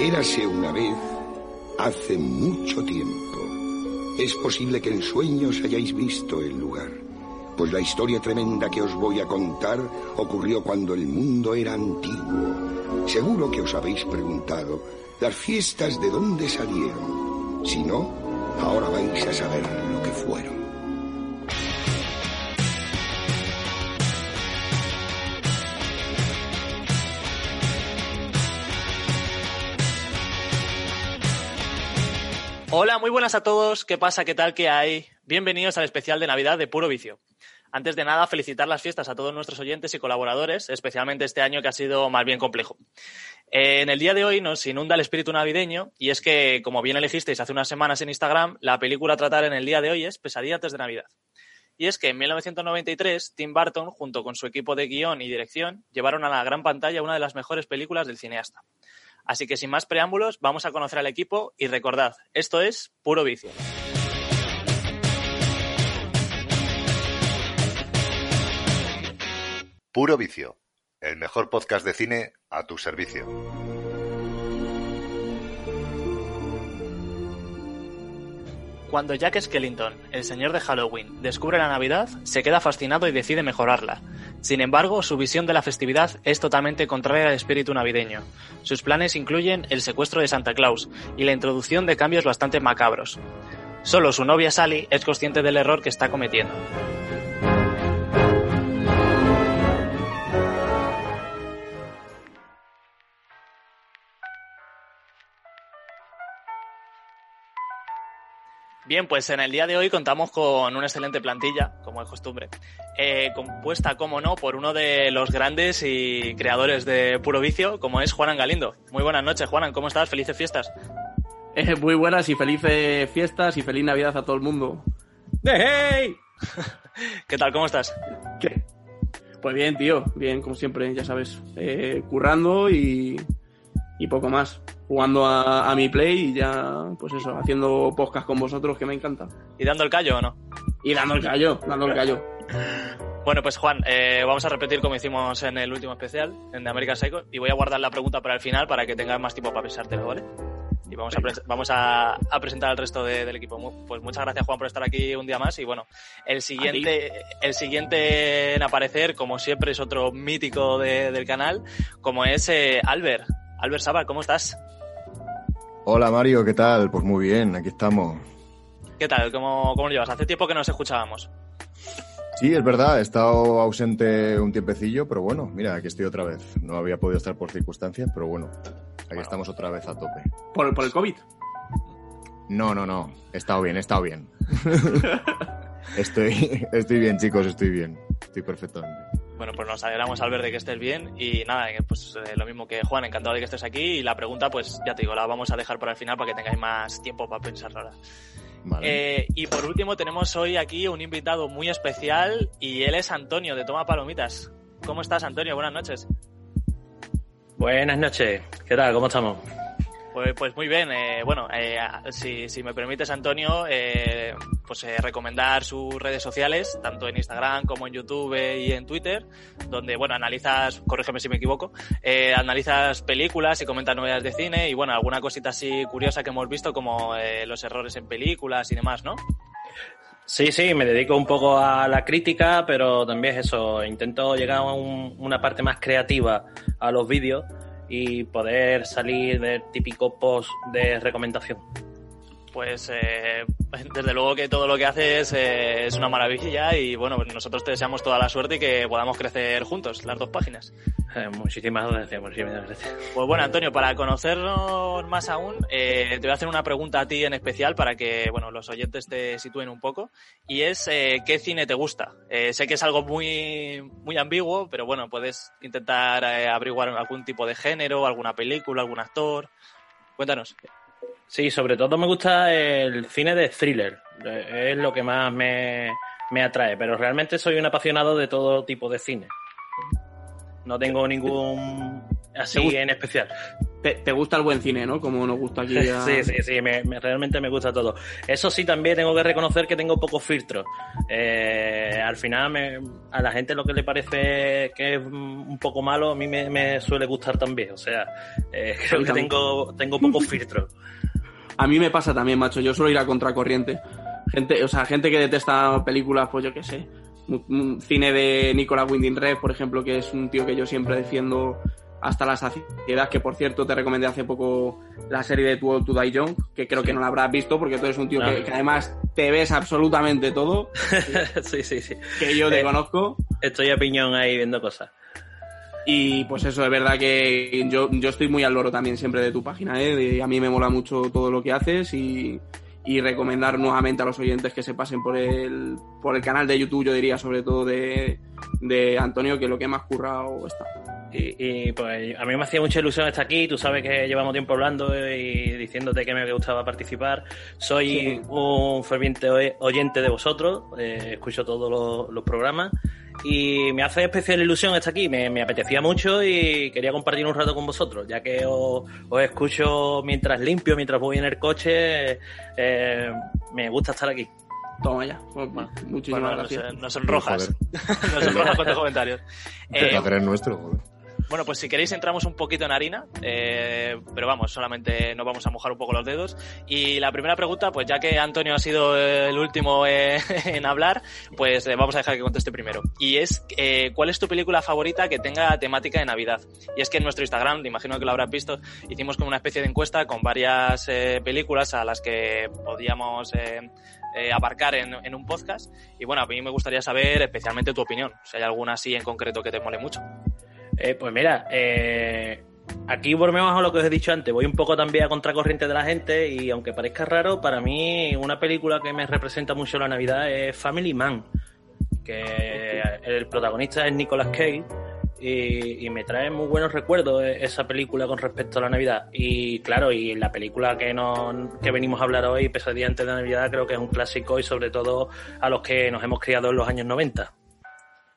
Érase una vez, hace mucho tiempo. Es posible que en sueños hayáis visto el lugar, pues la historia tremenda que os voy a contar ocurrió cuando el mundo era antiguo. Seguro que os habéis preguntado, ¿las fiestas de dónde salieron? Si no, ahora vais a saber lo que fueron. Hola, muy buenas a todos. ¿Qué pasa? ¿Qué tal? ¿Qué hay? Bienvenidos al especial de Navidad de Puro Vicio. Antes de nada, felicitar las fiestas a todos nuestros oyentes y colaboradores, especialmente este año que ha sido más bien complejo. Eh, en el día de hoy nos inunda el espíritu navideño y es que, como bien elegisteis hace unas semanas en Instagram, la película a tratar en el día de hoy es Pesadilla antes de Navidad. Y es que en 1993, Tim Burton, junto con su equipo de guion y dirección, llevaron a la gran pantalla una de las mejores películas del cineasta. Así que sin más preámbulos, vamos a conocer al equipo y recordad, esto es puro vicio. Puro Vicio, el mejor podcast de cine a tu servicio. Cuando Jack Skellington, el señor de Halloween, descubre la Navidad, se queda fascinado y decide mejorarla. Sin embargo, su visión de la festividad es totalmente contraria al espíritu navideño. Sus planes incluyen el secuestro de Santa Claus y la introducción de cambios bastante macabros. Solo su novia Sally es consciente del error que está cometiendo. Bien, pues en el día de hoy contamos con una excelente plantilla, como es costumbre, eh, compuesta, como no, por uno de los grandes y creadores de Puro Vicio, como es Juanan Galindo. Muy buenas noches, Juanan, ¿cómo estás? Felices fiestas. Eh, muy buenas y felices fiestas y feliz Navidad a todo el mundo. ¡Hey! ¿Qué tal? ¿Cómo estás? ¿Qué? Pues bien, tío, bien, como siempre, ya sabes, eh, currando y, y poco más jugando a, a, mi play y ya, pues eso, haciendo podcast con vosotros que me encanta. ¿Y dando el callo o no? Y dando el callo, dando el callo. Bueno, pues Juan, eh, vamos a repetir como hicimos en el último especial, en The American Psycho, y voy a guardar la pregunta para el final para que tengas más tiempo para pensártelo, ¿vale? Y vamos, a, vamos a, a, presentar al resto de, del equipo. Pues muchas gracias, Juan, por estar aquí un día más. Y bueno, el siguiente, el siguiente en aparecer, como siempre, es otro mítico de, del canal, como es eh, Albert. Albert Sabar, ¿cómo estás? Hola Mario, ¿qué tal? Pues muy bien, aquí estamos. ¿Qué tal? ¿Cómo, cómo lo llevas? Hace tiempo que nos escuchábamos. Sí, es verdad, he estado ausente un tiempecillo, pero bueno, mira, aquí estoy otra vez. No había podido estar por circunstancias, pero bueno, aquí bueno. estamos otra vez a tope. ¿Por, ¿Por el COVID? No, no, no, he estado bien, he estado bien. estoy, estoy bien, chicos, estoy bien. Estoy perfectamente. Bueno, pues nos alegramos al ver de que estés bien y nada, pues eh, lo mismo que Juan, encantado de que estés aquí y la pregunta pues ya te digo, la vamos a dejar para el final para que tengáis más tiempo para pensarla ahora. Vale. Eh, y por último tenemos hoy aquí un invitado muy especial y él es Antonio de Toma Palomitas. ¿Cómo estás Antonio? Buenas noches. Buenas noches, ¿qué tal? ¿Cómo estamos? Pues, pues muy bien. Eh, bueno, eh, si, me permites, Antonio, eh, pues recomendar sus redes sociales, tanto en Instagram como en YouTube y en Twitter, donde, bueno, analizas, corrígeme si me equivoco, analizas películas y comentas novedades de cine y, bueno, alguna cosita así curiosa que hemos visto, como los errores en películas y demás, ¿no? Sí, sí, me dedico un poco a la crítica, pero también es eso, intento llegar a un, una parte más creativa a los vídeos y poder salir del típico post de recomendación. Pues eh, desde luego que todo lo que haces eh, es una maravilla y bueno, pues nosotros te deseamos toda la suerte y que podamos crecer juntos, las dos páginas. Eh, muchísimas gracias, muchísimas gracias. Pues bueno, Antonio, para conocernos más aún, eh, te voy a hacer una pregunta a ti en especial para que bueno los oyentes te sitúen un poco y es ¿qué cine te gusta? sé que es algo muy muy ambiguo, pero bueno, puedes intentar averiguar algún tipo de género, alguna película, algún actor. Cuéntanos. Sí, sobre todo me gusta el cine de thriller. Es lo que más me, me, atrae. Pero realmente soy un apasionado de todo tipo de cine. No tengo ningún así en especial. te, te gusta el buen cine, ¿no? Como nos gusta aquí. a- Sí, sí, sí, me- me- realmente me gusta todo. Eso sí, también tengo que reconocer que tengo pocos filtros. Eh, al final, me- a la gente lo que le parece que es un poco malo, a mí me, me suele gustar también. O sea, eh, creo que tengo, tengo pocos filtros. A mí me pasa también, macho. Yo suelo ir a contracorriente. Gente, o sea, gente que detesta películas, pues yo qué sé. Cine de Nicolas Winding Refn, por ejemplo, que es un tío que yo siempre defiendo hasta la saciedad, que por cierto te recomendé hace poco la serie de Too Old to Die Young, que creo que no la habrás visto porque tú eres un tío No. que, que además te ves absolutamente todo, sí, sí, sí. que yo te Eh. conozco. Estoy a piñón ahí viendo cosas. Y pues eso, es verdad que yo, yo estoy muy al loro también siempre de tu página, ¿eh? De- a mí me mola mucho todo lo que haces y, y recomendar nuevamente a los oyentes que se pasen por el, por el canal de YouTube, yo diría sobre todo de, de Antonio, que lo que más currado está. Y, y, pues a mí me hacía mucha ilusión estar aquí. Tú sabes que llevamos tiempo hablando y diciéndote que me gustaba participar. Soy Sí. un ferviente oy- oyente de vosotros. eh, escucho todos los, los programas. Y me hace especial ilusión estar aquí. Me, me apetecía mucho y quería compartir un rato con vosotros. Ya que os, os escucho mientras limpio, mientras voy en el coche. eh, me gusta estar aquí. Toma ya. Pues, muchísimas Bueno, gracias. nos sonrojas. nos sonrojas con tus comentarios. El Eh, placer es nuestro, joder. Bueno, pues si queréis entramos un poquito en harina, eh, pero vamos, solamente nos vamos a mojar un poco los dedos. Y la primera pregunta, pues ya que Antonio ha sido el último eh, en hablar, pues eh, vamos a dejar que conteste primero. Y es, eh, ¿cuál es tu película favorita que tenga temática de Navidad? Y es que en nuestro Instagram, imagino que lo habrás visto, hicimos como una especie de encuesta con varias eh, películas a las que podíamos... eh, abarcar en, en un podcast y bueno, a mí me gustaría saber especialmente tu opinión, si hay alguna así en concreto que te mole mucho. Eh, pues mira, eh, aquí volvemos a lo que os he dicho antes. Voy un poco también a contracorriente de la gente y aunque parezca raro, para mí una película que me representa mucho la Navidad es Family Man, que el protagonista es Nicolas Cage y, me trae muy buenos recuerdos esa película con respecto a la Navidad. Y claro, y la película que, nos, que venimos a hablar hoy, Pesadilla antes de Navidad, creo que es un clásico y sobre todo a los que nos hemos criado en los años 90.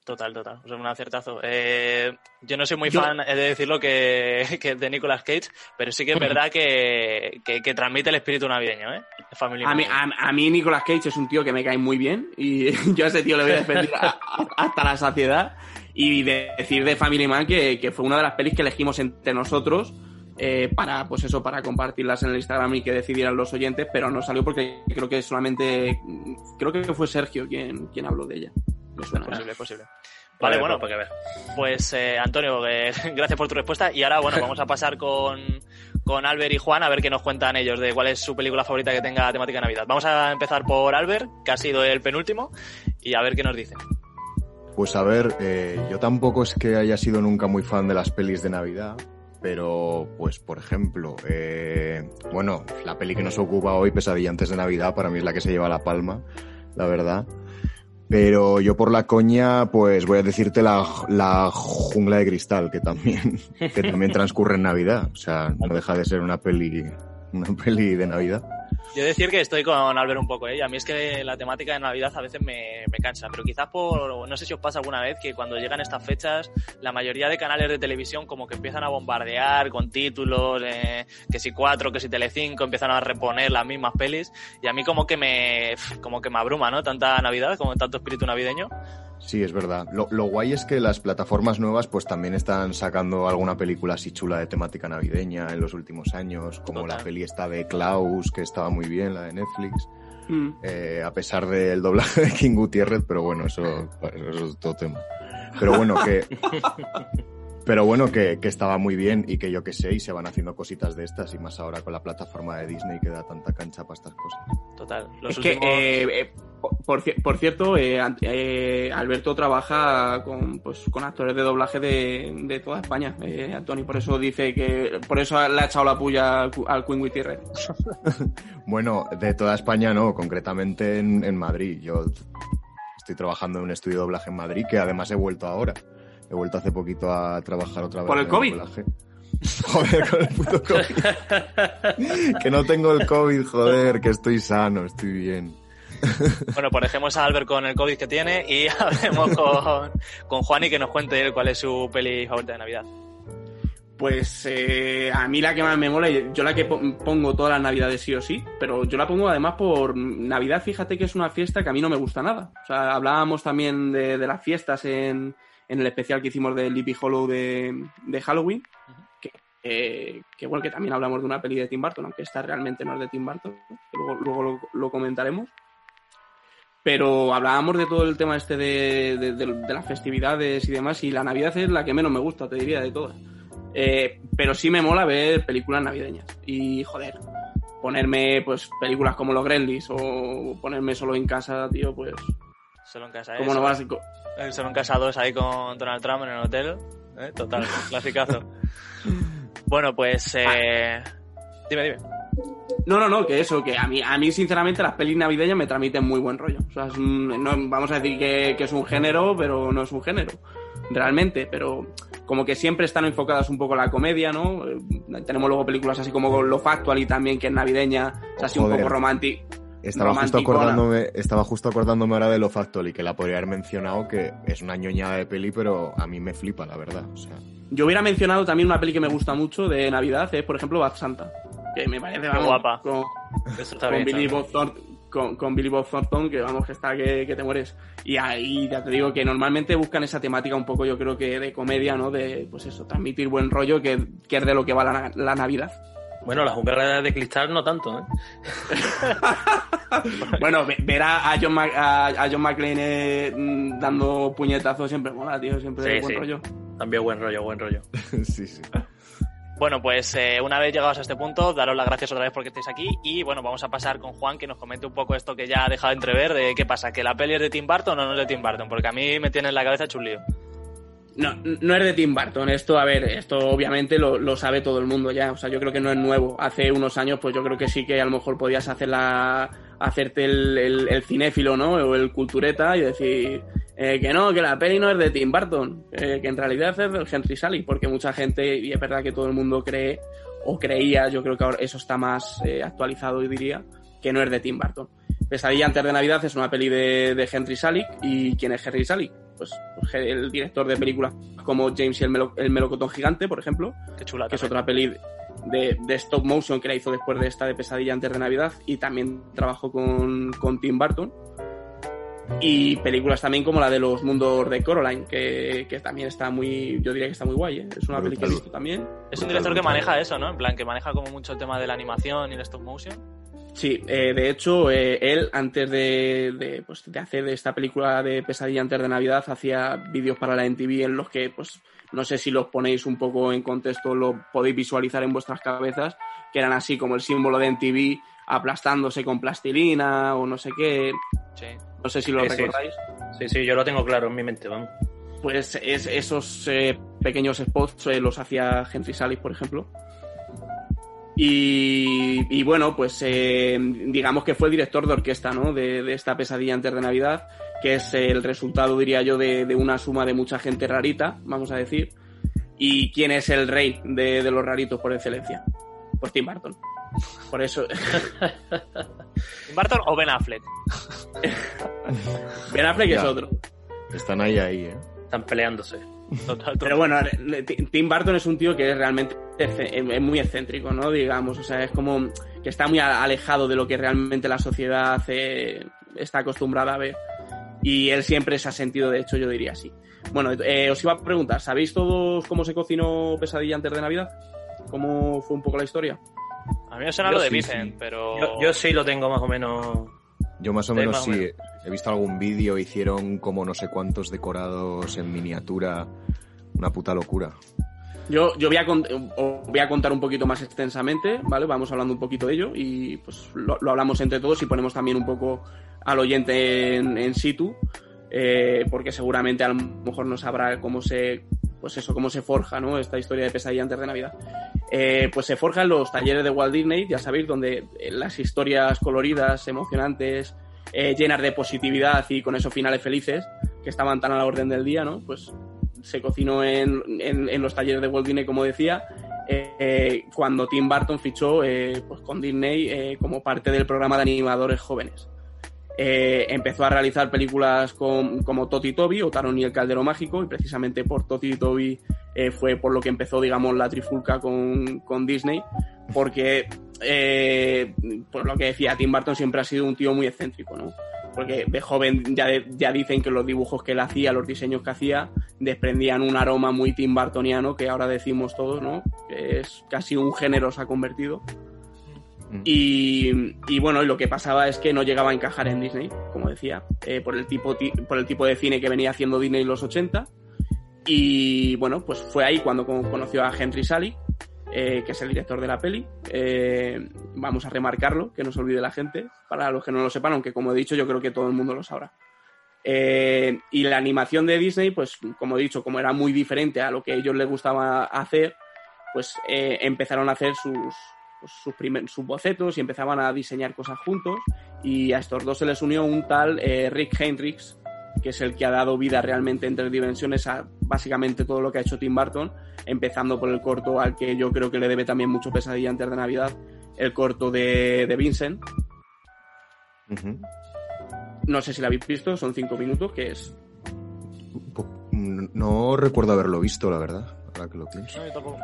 Total, total. O sea, un acertazo. Eh, yo no soy muy Yo- fan, he de decirlo, que, que de Nicolas Cage, pero sí que es verdad que, que, que transmite el espíritu navideño, ¿eh? De Family A mí, Man. a, a mí Nicolas Cage es un tío que me cae muy bien y yo a ese tío le voy a defender a- hasta la saciedad y de decir de Family Man que, que fue una de las pelis que elegimos entre nosotros eh, para pues eso para compartirlas en el Instagram y que decidieran los oyentes pero no salió porque creo que solamente creo que fue Sergio quien, quien habló de ella me suena Posible, es posible. Vale, Vale, bueno, pues, para que veas. pues eh, Antonio, eh, gracias por tu respuesta. Y ahora, bueno, vamos a pasar con, con Albert y Juan a ver qué nos cuentan ellos de cuál es su película favorita que tenga temática de Navidad. Vamos a empezar por Albert, que ha sido el penúltimo, y a ver qué nos dice. Pues a ver, eh, yo tampoco es que haya sido nunca muy fan de las pelis de Navidad, pero pues por ejemplo, eh, bueno, la peli que nos ocupa hoy, Pesadilla antes de Navidad, para mí es la que se lleva la palma, la verdad. Pero yo por la coña, pues voy a decirte la, la jungla de cristal, que también, que también transcurre en Navidad. O sea, no deja de ser una peli, una peli de Navidad. Yo decir que estoy con Albert un poco, ¿eh? A mí es que la temática de Navidad a veces me, me cansa, pero quizás por, no sé si os pasa alguna vez que cuando llegan estas fechas, la mayoría de canales de televisión como que empiezan a bombardear con títulos, eh, que si cuatro, que si Telecinco, empiezan a reponer las mismas pelis, y a mí como que me, como que me abruma, ¿no? Tanta Navidad, como tanto espíritu navideño. Sí, es verdad. Lo, lo guay es que las plataformas nuevas pues también están sacando alguna película así chula de temática navideña en los últimos años, como Total. la peli esta de Klaus, que estaba muy bien, la de Netflix, Mm. eh, a pesar del doblaje de King Gutiérrez, pero bueno, eso, eso es todo tema. Pero bueno, que... Pero bueno, que, que estaba muy bien y que yo que sé, y se van haciendo cositas de estas, y más ahora con la plataforma de Disney que da tanta cancha para estas cosas. Total. Los es que, eh, eh, por, ci- por cierto, eh, eh, Alberto trabaja con, pues, con actores de doblaje de, de toda España. Eh, Antonio, por eso dice que. Por eso le ha echado la puya al, Cu- al Queen Gutiérrez. Bueno, de toda España no, concretamente en, en Madrid. Yo estoy trabajando en un estudio de doblaje en Madrid, que además he vuelto ahora. He vuelto hace poquito a trabajar otra vez. ¿Por el COVID? Joder, con el puto COVID. que no tengo el COVID, joder, que estoy sano, estoy bien. Bueno, pues dejemos a Albert con el COVID que tiene y hablemos con, con Juan y que nos cuente él cuál es su peli favorita de Navidad. Pues eh, a mí la que más me mola, yo la que pongo todas las navidades sí o sí, pero yo la pongo además por Navidad, fíjate que es una fiesta que a mí no me gusta nada. O sea, hablábamos también de, las fiestas en, el especial que hicimos de Lippy Hollow de, Halloween, que, bueno, que también hablamos de una peli de Tim Burton, aunque esta realmente no es de Tim Burton, luego, luego lo, comentaremos. Pero hablábamos de todo el tema este de, de las festividades y demás, y la Navidad es la que menos me gusta, te diría, de todas. Eh, pero sí me mola ver películas navideñas. Y joder, ponerme pues películas como Los Gremlins o ponerme solo en casa, tío, pues. Solo en casa, ¿Cómo no vas? Eh, solo en casa dos ahí con Donald Trump en el hotel. ¿eh? Total, clasicazo. bueno, pues. Eh... Dime, dime. No, no, no, que eso, que a mí, a mí sinceramente las pelis navideñas me transmiten muy buen rollo. O sea, no, vamos a decir que, que, es un género, pero no es un género, realmente. Pero como que siempre están enfocadas un poco a la comedia, ¿no? Eh, tenemos luego películas así como Lo Factual y también, que es navideña, es así un poco romántico. Estaba justo, acordándome, estaba justo acordándome ahora de Lo Factual y que la podría haber mencionado, que es una ñoña de peli, pero a mí me flipa, la verdad. O sea. Yo hubiera mencionado también una peli que me gusta mucho de Navidad, es por ejemplo Bad Santa, que me parece guapa. Con, Billy Bob Thornton con, Billy Bob Thornton, que vamos, que está que, te mueres. Y ahí ya te digo que normalmente buscan esa temática un poco, yo creo que de comedia, ¿no? De, pues eso, transmitir buen rollo, que, es de lo que va la, Navidad. Bueno, las umbrellas de cristal no tanto, ¿eh? bueno, ver a, John, a, John McClane mm, dando puñetazos siempre mola, tío, siempre buen rollo. También buen rollo, buen rollo. sí, sí. Bueno, pues eh, una vez llegados a este punto, daros las gracias otra vez porque estáis aquí y bueno, vamos a pasar con Juan que nos comente un poco esto que ya ha dejado entrever de qué pasa, que la peli es de Tim Burton o no es de Tim Burton, porque a mí me tiene en la cabeza chulío. No, no es de Tim Burton. Esto, a ver, esto obviamente lo, sabe todo el mundo ya. O sea, yo creo que no es nuevo. Hace unos años, pues yo creo que sí que a lo mejor podías hacer la, hacerte el, el cinéfilo, ¿no? O el cultureta y decir, eh, que no, que la peli no es de Tim Burton, eh, que en realidad es del Henry Sally, porque mucha gente, y es verdad que todo el mundo cree, o creía, yo creo que ahora eso está más eh, actualizado, y diría, que no es de Tim Burton. Pesadilla antes de Navidad es una peli de, Henry Salick, ¿y quién es Henry Salick? Pues, pues el director de películas como James y el, melocotón gigante, por ejemplo, Qué chula, que es otra peli de, stop motion que la hizo después de esta de Pesadilla antes de Navidad, y también trabajó con, con Tim Burton y películas también como la de los mundos de Coraline, que, que también está muy, yo diría que está muy guay, ¿eh? es una película que he visto también. Es un director que maneja eso, ¿no? En plan, que maneja como mucho el tema de la animación y el stop motion. Sí, eh, de hecho, eh, él antes de, de, pues, de hacer esta película de Pesadilla antes de Navidad, hacía vídeos para la NTV en los que, pues, no sé si los ponéis un poco en contexto, lo podéis visualizar en vuestras cabezas, que eran así como el símbolo de NTV aplastándose con plastilina o no sé qué. Sí. No sé si lo recordáis. Sí, sí, yo lo tengo claro en mi mente, vamos. Pues es, esos eh, pequeños spots eh, los hacía Henry Salis, por ejemplo. Y, bueno, pues eh, digamos que fue el director de orquesta, ¿no? De, esta pesadilla antes de Navidad, que es el resultado, diría yo, de, una suma de mucha gente rarita, vamos a decir. ¿Y quién es el rey de, de los raritos por excelencia? Pues Tim Burton. Por eso. ¿Barton o Ben Affleck? ben Affleck es otro. Están ahí, ahí, ¿eh? Están peleándose. Pero bueno, Tim Burton es un tío que es realmente es muy excéntrico, ¿no? Digamos, o sea, es como que está muy alejado de lo que realmente la sociedad eh, está acostumbrada a ver. Y él siempre se ha sentido, de hecho, yo diría así. Bueno, eh, os iba a preguntar, ¿sabéis todos cómo se cocinó Pesadilla antes de Navidad? ¿Cómo fue un poco la historia? A mí me suena lo de Vicent, pero. Yo, sí lo tengo más o menos. Yo más o menos sí. He visto algún vídeo, hicieron como no sé cuántos decorados en miniatura. Una puta locura. Yo, yo voy, a voy a contar un poquito más extensamente, ¿vale? Vamos hablando un poquito de ello y pues lo, hablamos entre todos y ponemos también un poco al oyente en, en situ, eh, porque seguramente a lo mejor no sabrá cómo se pues eso, cómo se forja, ¿no? Esta historia de pesadilla antes de Navidad. Eh, pues se forja en los talleres de Walt Disney, ya sabéis, donde eh, las historias coloridas, emocionantes, eh, llenas de positividad y con esos finales felices, que estaban tan a la orden del día, ¿no? Pues se cocinó en, en, los talleres de Walt Disney, como decía, cuando Tim Burton fichó pues con Disney como parte del programa de animadores jóvenes. Eh, empezó a realizar películas como Toti Toby o Taron y el Caldero Mágico y precisamente por Toti Toby eh, fue por lo que empezó, digamos, la trifulca con, Disney porque, eh, por lo que decía, Tim Burton siempre ha sido un tío muy excéntrico, ¿no? Porque de joven ya, ya dicen que los dibujos que él hacía, los diseños que hacía, desprendían un aroma muy Tim Burtoniano que ahora decimos todos, ¿no? Que es casi un género se ha convertido. Y, y bueno, lo que pasaba es que no llegaba a encajar en Disney, como decía, eh, por, el tipo, ti- por el tipo de cine que venía haciendo Disney en los 80. Y bueno, pues fue ahí cuando con- conoció a Henry Salick, eh, que es el director de la peli. Eh, vamos a remarcarlo, que no se olvide la gente, para los que no lo sepan, aunque como he dicho, yo creo que todo el mundo lo sabrá. Y la animación de Disney, pues como he dicho, como era muy diferente a lo que a ellos les gustaba hacer, pues empezaron a hacer sus, pues, sus, primer- sus bocetos y empezaban a diseñar cosas juntos. Y a estos dos se les unió un tal eh, Rick Hendricks, que es el que ha dado vida realmente en tres dimensiones a básicamente todo lo que ha hecho Tim Burton, empezando por el corto al que yo creo que le debe también mucho pesadilla antes de Navidad, el corto de, de Vincent. No sé si lo habéis visto, son cinco minutos, que es No recuerdo haberlo visto, la verdad, ahora que lo pienso. No, yo tampoco.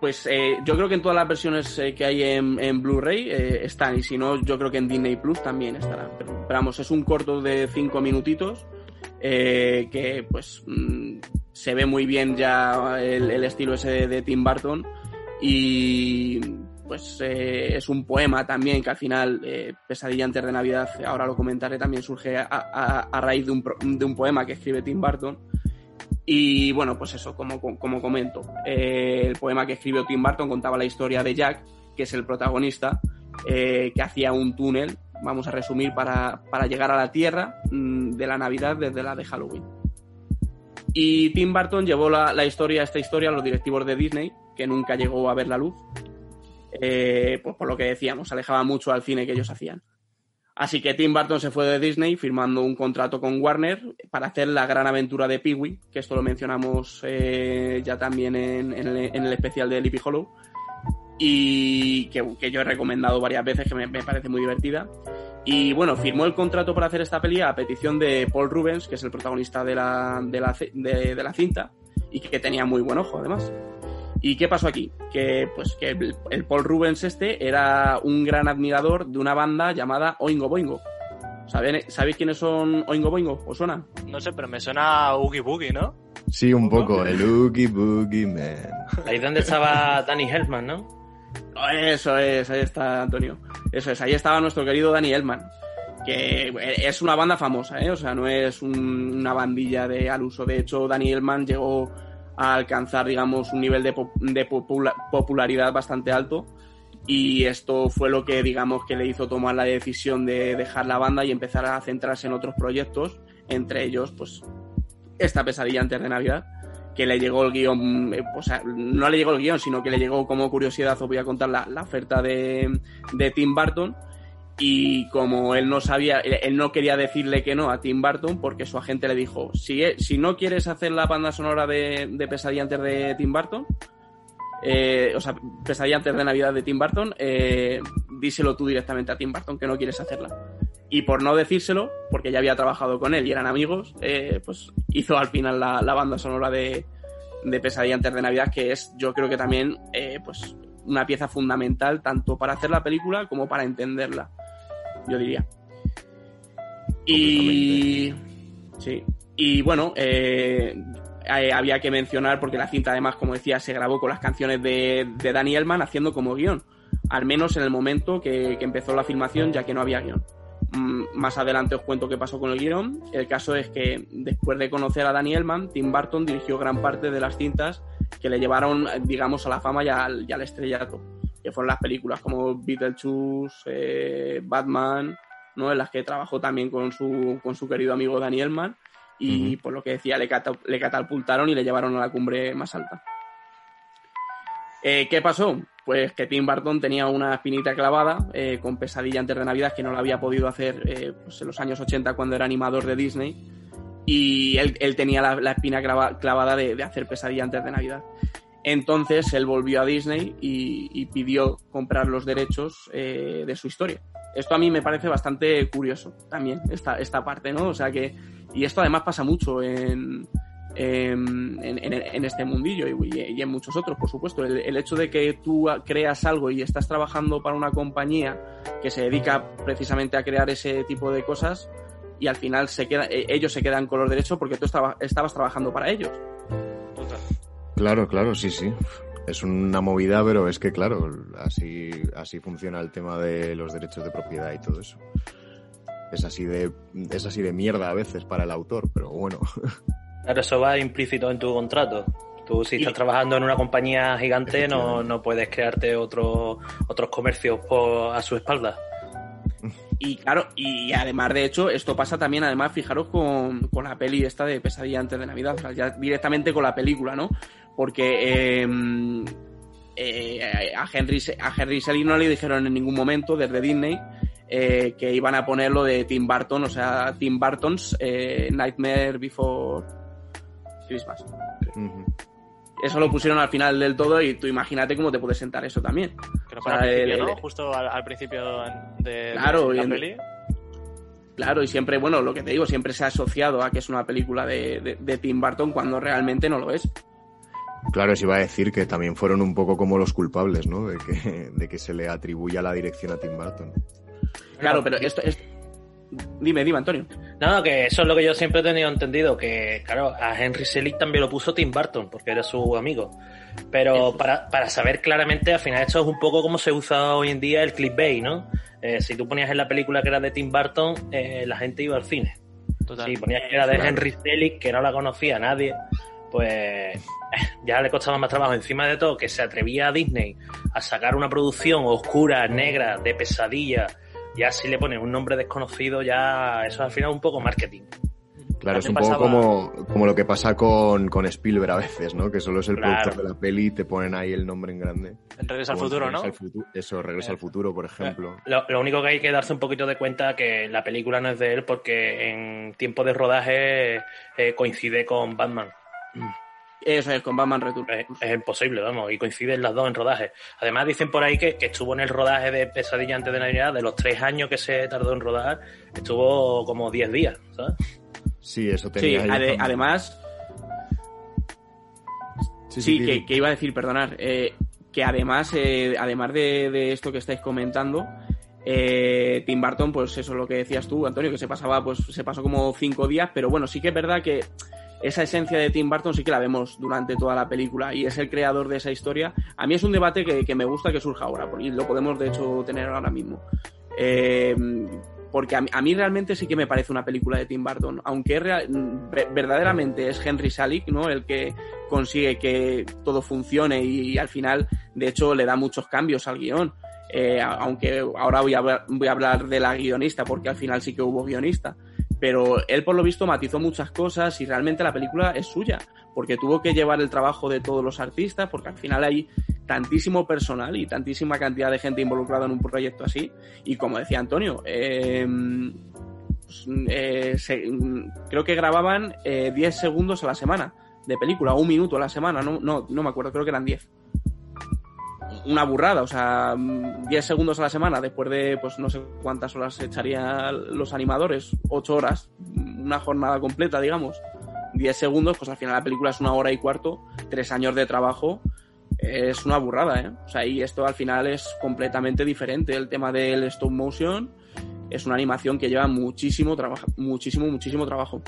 Pues eh, yo creo que en todas las versiones eh, que hay en, Blu-ray eh, están, y si no, yo creo que en Disney Plus también estarán. Pero, vamos, es un corto de cinco minutitos eh, que pues mm, se ve muy bien ya el, estilo ese de, Tim Burton y pues eh, es un poema también que al final, eh, Pesadilla antes de Navidad, ahora lo comentaré, también surge a, a- raíz de un, de un poema que escribe Tim Burton. Y bueno, pues eso, como, como comento, eh, el poema que escribió Tim Burton contaba la historia de Jack, que es el protagonista, eh, que hacía un túnel, vamos a resumir, para, para llegar a la Tierra mm, de la Navidad desde la de Halloween. Y Tim Burton llevó la, la historia, esta historia a los directivos de Disney, que nunca llegó a ver la luz, eh, pues por lo que decíamos, alejaba mucho al cine que ellos hacían. Así que Tim Burton se fue de Disney firmando un contrato con Warner para hacer la gran aventura de Pee-wee, que esto lo mencionamos eh, ya también en, el, especial de Sleepy Hollow, y que, yo he recomendado varias veces, que me, parece muy divertida. Y bueno, firmó el contrato para hacer esta peli a petición de Paul Rubens, que es el protagonista de la, de la, de la cinta, y que tenía muy buen ojo además. ¿Y qué pasó aquí? Que pues que el, el Paul Rubens este era un gran admirador de una banda llamada Oingo Boingo. ¿Saben- ¿Sabéis quiénes son Oingo Boingo? ¿Os suena? No sé, pero me suena a Oogie Boogie, ¿no? Sí, un poco, el Oogie Boogie Man. Ahí donde estaba Danny Elfman, ¿no? Eso es, ahí está Antonio. Eso es, ahí estaba nuestro querido Danny Elman. Que es una banda famosa, ¿eh? O sea, no es un- una bandilla de al uso. De hecho, Danny Elman llegó a alcanzar, digamos, un nivel de, popula- popularidad bastante alto. Y esto fue lo que, digamos, que le hizo tomar la decisión de dejar la banda y empezar a centrarse en otros proyectos. Entre ellos, pues, esta pesadilla antes de Navidad que le llegó el guion, o sea, no le llegó el guion, sino que le llegó como curiosidad, os voy a contar la, la oferta de, de Tim Burton. Y como él no sabía, él él no quería decirle que no a Tim Burton, porque su agente le dijo: si, e- si no quieres hacer la banda sonora de, de Pesadilla antes de Tim Burton, eh, o sea, Pesadilla antes de Navidad de Tim Burton, eh, díselo tú directamente a Tim Burton que no quieres hacerla. Y por no decírselo, porque ya había trabajado con él y eran amigos, eh, pues hizo al final la, la banda sonora de, de Pesadilla antes de Navidad, que es yo creo que también eh, pues una pieza fundamental tanto para hacer la película como para entenderla, yo diría. Y sí, y bueno, eh, eh, había que mencionar, porque la cinta además, como decía, se grabó con las canciones de, de Danny Elman haciendo como guion, al menos en el momento que, que empezó la filmación, ya que no había guion. Mm, Más adelante os cuento qué pasó con el guion. El caso es que después de conocer a Danny Elman, Tim Burton dirigió gran parte de las cintas que le llevaron, digamos, a la fama y al, y al estrellato, que fueron las películas como Beetlejuice, eh, Batman, ¿no? en las que trabajó también con su, con su querido amigo Danny Elman y por lo que decía le, cata- le catapultaron y le llevaron a la cumbre más alta. Eh, ¿Qué pasó? Pues que Tim Burton tenía una espinita clavada eh, con Pesadilla antes de Navidad que no lo había podido hacer eh, pues en los años 80 cuando era animador de Disney y él, él tenía la, la espina clava- clavada de, de hacer Pesadilla antes de Navidad. Entonces él volvió a Disney y, y pidió comprar los derechos eh, de su historia. Esto a mí me parece bastante curioso también, esta, esta parte, ¿no? O sea que, y esto además pasa mucho en, en, en- en este mundillo y, y en muchos otros, por supuesto. El, el hecho de que tú creas algo y estás trabajando para una compañía que se dedica precisamente a crear ese tipo de cosas y al final se queda, eh, ellos se quedan con los derechos porque tú estaba- estabas trabajando para ellos. Total. Claro, claro, sí, sí. Es una movida, pero es que, claro, así, así funciona el tema de los derechos de propiedad y todo eso. Es así de, es así de mierda a veces para el autor, pero bueno. Claro, eso va implícito en tu contrato. Tú si Y- estás trabajando en una compañía gigante no, no puedes crearte otro, otros comercios por, a su espalda. Y claro, y además de hecho, esto pasa también, además, fijaros con, con la peli esta de Pesadilla antes de Navidad, o sea, ya directamente con la película, ¿no? Porque eh, eh, a Henry a Henry Selick no le dijeron en ningún momento desde Disney eh, que iban a poner lo de Tim Burton, o sea, Tim Burton's eh, Nightmare Before Christmas. Eso lo pusieron al final del todo y tú imagínate cómo te puede sentar eso también. Que no O sea, al principio, el- ¿no? el- Justo al, al principio de, Claro, de y la en- peli. Claro, y siempre, bueno, lo que te digo, siempre se ha asociado a que es una película de, de- de Tim Burton cuando realmente no lo es. Claro, os iba a decir que también fueron un poco como los culpables, ¿no? De que, de que se le atribuya la dirección a Tim Burton. Claro, pero esto es. Dime, dime, Antonio. No, que eso es lo que yo siempre he tenido entendido, que claro, a Henry Selick también lo puso Tim Burton, porque era su amigo. Pero para, para saber claramente, al final esto es un poco como se usa hoy en día el clickbait, ¿no? Eh, si tú ponías en la película que era de Tim Burton, eh, la gente iba al cine. Total. Si ponías que era de. Henry Selick, que no la conocía nadie, pues ya le costaba más trabajo. Encima de todo, que se atrevía a Disney a sacar una producción oscura, negra, de pesadilla, ya si le ponen un nombre desconocido, ya eso al final es un poco marketing. Claro, es un poco como, como lo que pasa con, con Spielberg a veces, ¿no? Que solo es el Claro. productor de la peli y te ponen ahí el nombre en grande. En Regreso al futuro, ¿no? Regreso al Futu- Eso, Regresa al Futuro, por ejemplo. Lo, lo único que hay que darse un poquito de cuenta que la película no es de él porque en tiempo de rodaje eh, coincide con Batman. Eso es, con Batman Return. Es, es imposible, vamos, y coinciden las dos en rodaje. Además dicen por ahí que, que estuvo en el rodaje de Pesadilla antes de Navidad, de los tres años que se tardó en rodar, estuvo como 10 días, ¿sabes? Sí, eso tenía ade- además, Sí, sí, sí, que, sí. que iba a decir, perdonar, eh, que además, eh, además de, de esto que estáis comentando, eh, Tim Burton, pues eso es lo que decías tú, Antonio, que se pasaba, pues se pasó como cinco días, pero bueno, sí que es verdad que esa esencia de Tim Burton sí que la vemos durante toda la película y es el creador de esa historia. A mí es un debate que, que me gusta que surja ahora, y lo podemos de hecho tener ahora mismo. Eh, porque a mí, a mí realmente sí que me parece una película de Tim Burton, aunque verdaderamente es Henry Salick, ¿no? El que consigue que todo funcione y, al final, de hecho, le da muchos cambios al guion. Eh, aunque ahora voy a, voy a hablar de la guionista, porque al final sí que hubo guionista. Pero él, por lo visto, matizó muchas cosas y realmente la película es suya, porque tuvo que llevar el trabajo de todos los artistas, porque al final hay tantísimo personal y tantísima cantidad de gente involucrada en un proyecto así. Y como decía Antonio, eh, pues, eh, creo que grababan eh, 10 segundos a la semana de película, un minuto a la semana, no, no, no me acuerdo, creo que eran 10. Una burrada, o sea, mm, 10 segundos a la semana, después de, pues no sé cuántas horas echarían los animadores, 8 horas, una jornada completa, digamos. 10 segundos, pues al final la película es una hora y cuarto, 3 años de trabajo, es una burrada, ¿eh? O sea, y esto al final es completamente diferente. El tema del stop motion es una animación que lleva muchísimo trabajo, muchísimo, muchísimo trabajo.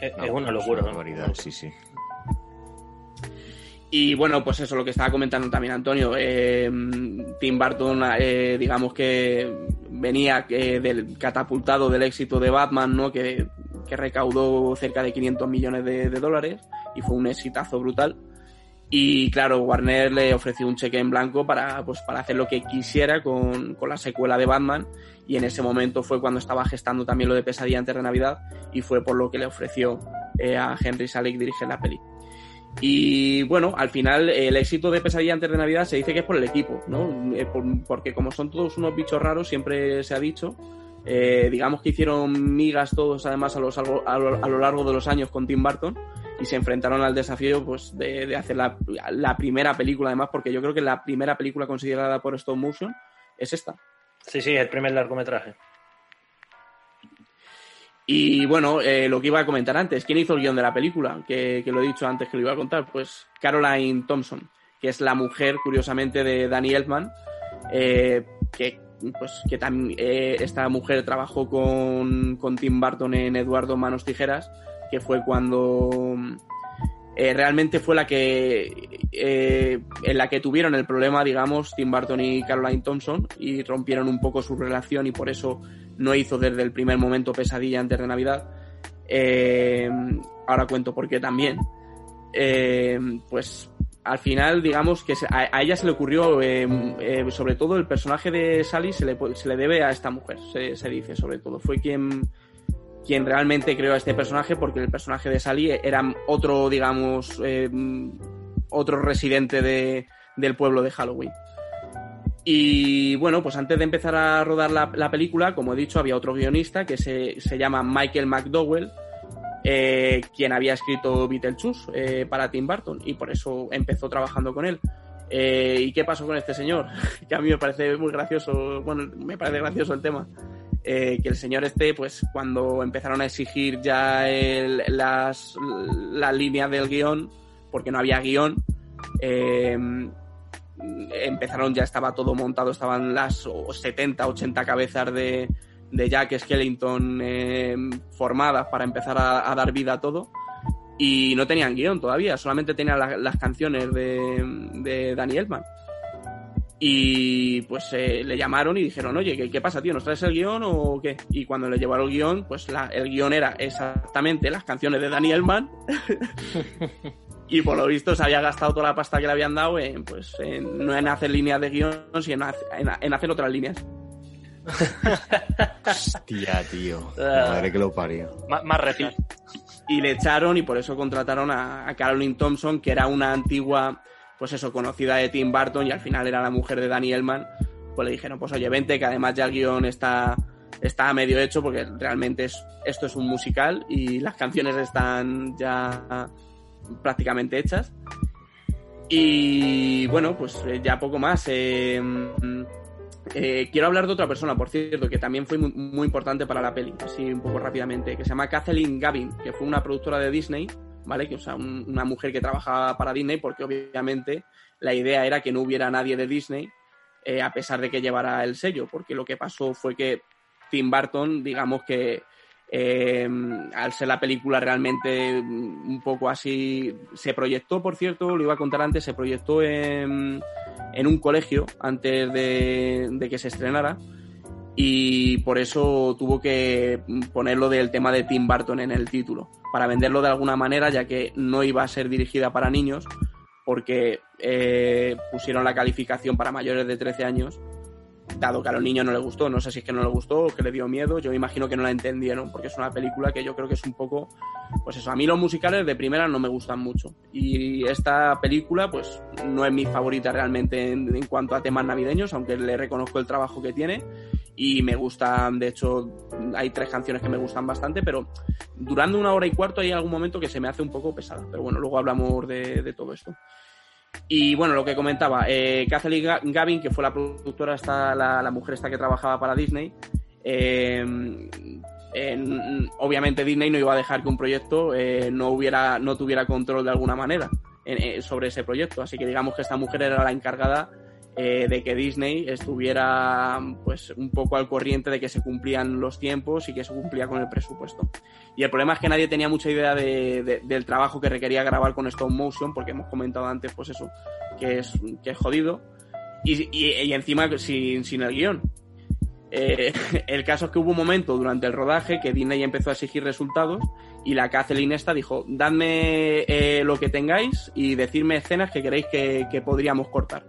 Es, No, es una es locura. una barbaridad, sí, sí. Y bueno, pues eso, lo que estaba comentando también Antonio. eh, Tim Burton, eh, digamos que venía eh, del catapultado del éxito de Batman, ¿no? Que, que recaudó cerca de 500 millones de, dólares y fue un exitazo brutal. Y claro, Warner le ofreció un cheque en blanco para, pues, para hacer lo que quisiera con, con la secuela de Batman. Y en ese momento fue cuando estaba gestando también lo de Pesadilla antes de Navidad. Y fue por lo que le ofreció eh, a Henry Salick dirigir la peli. Y bueno, al final el éxito de Pesadilla antes de Navidad se dice que es por el equipo, ¿no? Eh, por- porque como son todos unos bichos raros, siempre se ha dicho. eh, digamos que hicieron migas todos además a, los, a, lo, a lo largo de los años con Tim Burton y se enfrentaron al desafío pues, de, de hacer la, la primera película además, porque yo creo que la primera película considerada por stop motion es esta. Sí, sí, el primer largometraje. Y bueno, eh, lo que iba a comentar antes, ¿quién hizo el guion de la película? Que, que lo he dicho antes que lo iba a contar. Pues Caroline Thompson, que es la mujer, curiosamente, de Danny Elfman, eh, que pues que también eh, esta mujer trabajó con, con Tim Burton en Eduardo Manos Tijeras, que fue cuando eh, realmente fue la que eh, en la que tuvieron el problema, digamos, Tim Burton y Caroline Thompson y rompieron un poco su relación y por eso no hizo desde el primer momento pesadilla antes de Navidad. Eh, ahora cuento por qué también. Eh, pues al final, digamos que a, ella se le ocurrió, eh, eh, sobre todo el personaje de Sally se le, se le debe a esta mujer, se, se dice sobre todo. Fue quien, quien realmente creó a este personaje porque el personaje de Sally era otro, digamos, eh, otro residente de, del pueblo de Halloween. Y bueno, pues antes de empezar a rodar la, la película, como he dicho, había otro guionista que se, se llama Michael McDowell, eh, quien había escrito Beetlejuice eh, para Tim Burton y por eso empezó trabajando con él. Eh, ¿Y qué pasó con este señor? que a mí me parece muy gracioso, bueno, me parece gracioso el tema. Eh, que el señor este, pues cuando empezaron a exigir ya el- las, las líneas del guion, porque no había guion, empezaron, ya estaba todo montado, estaban las 70, 80 cabezas de, de Jack Skellington eh, formadas para empezar a, dar vida a todo. Y no tenían guion todavía, solamente tenían la- las canciones de, de Danny Elfman. Y pues eh, le llamaron y dijeron, oye, ¿qué, qué pasa, tío? ¿Nos traes el guion o qué? Y cuando le llevaron el guion, pues el guion era exactamente las canciones de Danny Elfman. y por lo visto se había gastado toda la pasta que le habían dado en, pues, en- no en hacer líneas de guion, sino en, hacer- en- en hacer otras líneas. Hostia, tío. Madre que lo parió. Má- Más refit. y le echaron y por eso contrataron a, a Caroline Thompson, que era una antigua, pues eso, conocida de Tim Burton y al final era la mujer de Danny Elman. Pues le dijeron, pues oye, vente, que además ya el guion está, está medio hecho porque realmente es, esto es un musical y las canciones están ya prácticamente hechas. Y bueno, pues eh, ya poco más. Eh, mm, eh, quiero hablar de otra persona, por cierto, que también fue muy, importante para la peli, así un poco rápidamente, que se llama Kathleen Gavin, que fue una productora de Disney, ¿vale? Que, o sea, un- una mujer que trabajaba para Disney, porque obviamente la idea era que no hubiera nadie de Disney, a pesar de que llevara el sello, porque lo que pasó fue que Tim Burton, digamos que eh, al ser la película realmente un poco así, se proyectó, por cierto, lo iba a contar antes, se proyectó en, en un colegio antes de, de que se estrenara y por eso tuvo que ponerlo del tema de Tim Burton en el título, para venderlo de alguna manera, ya que no iba a ser dirigida para niños, porque eh, pusieron la calificación para mayores de 13 años, dado que a los niños no les gustó, no sé si es que no les gustó o que le dio miedo, yo imagino que no la entendieron, porque es una película que yo creo que es un poco, pues eso, a mí los musicales de primera no me gustan mucho, y esta película pues no es mi favorita realmente en, en cuanto a temas navideños, aunque le reconozco el trabajo que tiene, y me gustan, de hecho, hay tres canciones que me gustan bastante, pero durando una hora y cuarto hay algún momento que se me hace un poco pesada, pero bueno, luego hablamos de, de todo esto. Y bueno, lo que comentaba, eh, Kathleen Ga- Gavin, que fue la productora, esta, la, la mujer esta que trabajaba para Disney, eh, en- obviamente Disney no iba a dejar que un proyecto eh, no, hubiera, no tuviera control de alguna manera en- eh, sobre ese proyecto, así que digamos que esta mujer era la encargada eh, de que Disney estuviera pues un poco al corriente de que se cumplían los tiempos y que se cumplía con el presupuesto. Y el problema es que nadie tenía mucha idea de- de- del trabajo que requería grabar con stop motion, porque hemos comentado antes, pues eso, que es, que es jodido. Y, y- y encima sin, sin el guion. Eh, el caso es que hubo un momento durante el rodaje que Disney empezó a exigir resultados y la Kathleen esta dijo, dadme eh, lo que tengáis y decirme escenas que queréis que, que podríamos cortar.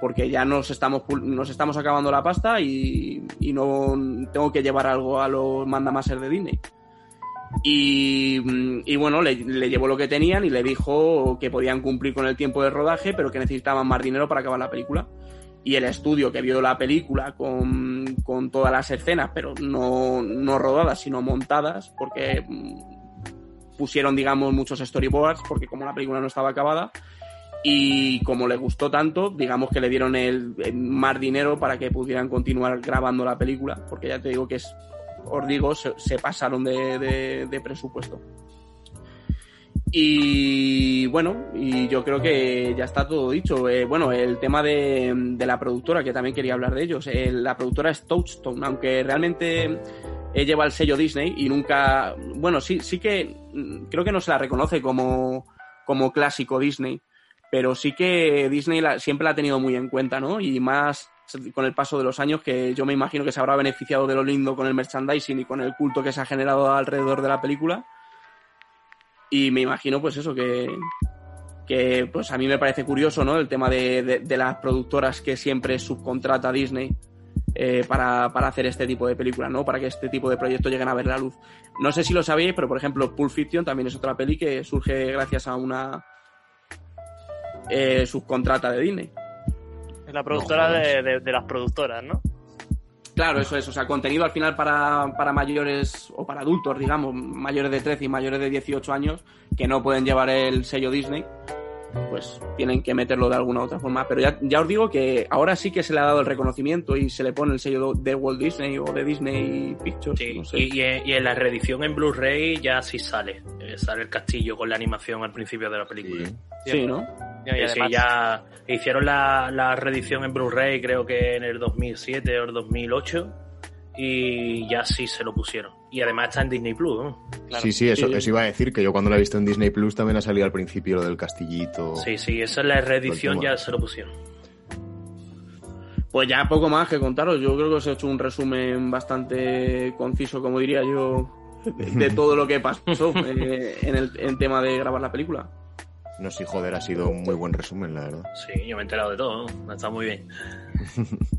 Porque ya nos estamos, nos estamos acabando la pasta y, y no tengo que llevar algo a los mandamases de Disney. Y, y bueno, le, le llevó lo que tenían y le dijo que podían cumplir con el tiempo de rodaje, pero que necesitaban más dinero para acabar la película. Y el estudio que vio la película con, con todas las escenas, pero no, no rodadas, sino montadas, porque pusieron, digamos, muchos storyboards, porque como la película no estaba acabada, Y como le gustó tanto, digamos que le dieron el, más dinero para que pudieran continuar grabando la película, porque ya te digo que es, os digo, se, pasaron de, presupuesto. Y bueno, y yo creo que ya está todo dicho. Eh, bueno, el tema de, la productora, que también quería hablar de ellos. Eh, la productora es Touchstone, aunque realmente lleva el sello Disney y nunca. Bueno, sí, sí que mm, creo que no se la reconoce como, como clásico Disney, pero sí que Disney siempre la ha tenido muy en cuenta, ¿no? Y más con el paso de los años, que yo me imagino que se habrá beneficiado de lo lindo con el merchandising y con el culto que se ha generado alrededor de la película. Y me imagino, pues eso, que, que pues a mí me parece curioso, ¿no? El tema de, de- las productoras que siempre subcontrata Disney eh, para, para hacer este tipo de películas, ¿no? Para que este tipo de proyectos lleguen a ver la luz. No sé si lo sabéis, pero por ejemplo, Pulp Fiction también es otra peli que surge gracias a una eh, subcontrata de Disney. Es la productora No, de, de- de las productoras, ¿no? Claro, eso es, o sea, contenido al final para, para mayores o para adultos, digamos, mayores de 13 y mayores de 18 años que no pueden llevar el sello Disney, pues tienen que meterlo de alguna u otra forma. Pero ya, ya os digo que ahora sí que se le ha dado el reconocimiento y se le pone el sello de Walt Disney o de Disney Pictures, Sí, no sé. y, y en- y en la reedición en Blu-ray ya sí sale. Eh, sale el castillo con la animación al principio de la película. Sí. Sí, ¿no? Y sí, además- ya hicieron la, la reedición en Blu-ray creo que en el 2007 o el 2008 y ya sí se lo pusieron. Y además está en Disney Plus. ¿no? Claro. Sí, sí, eso, eso iba a decir, que yo cuando la he visto en Disney Plus también ha salido al principio lo del castillito. Sí, sí, esa es la reedición, ya se lo pusieron. Pues ya poco más que contaros. Yo creo que os he hecho un resumen bastante conciso, como diría yo, de todo lo que pasó eh, en el en tema de grabar la película. No sé, joder, ha sido un muy buen resumen, la verdad. Sí, yo me he enterado de todo. ¿no? Está muy bien.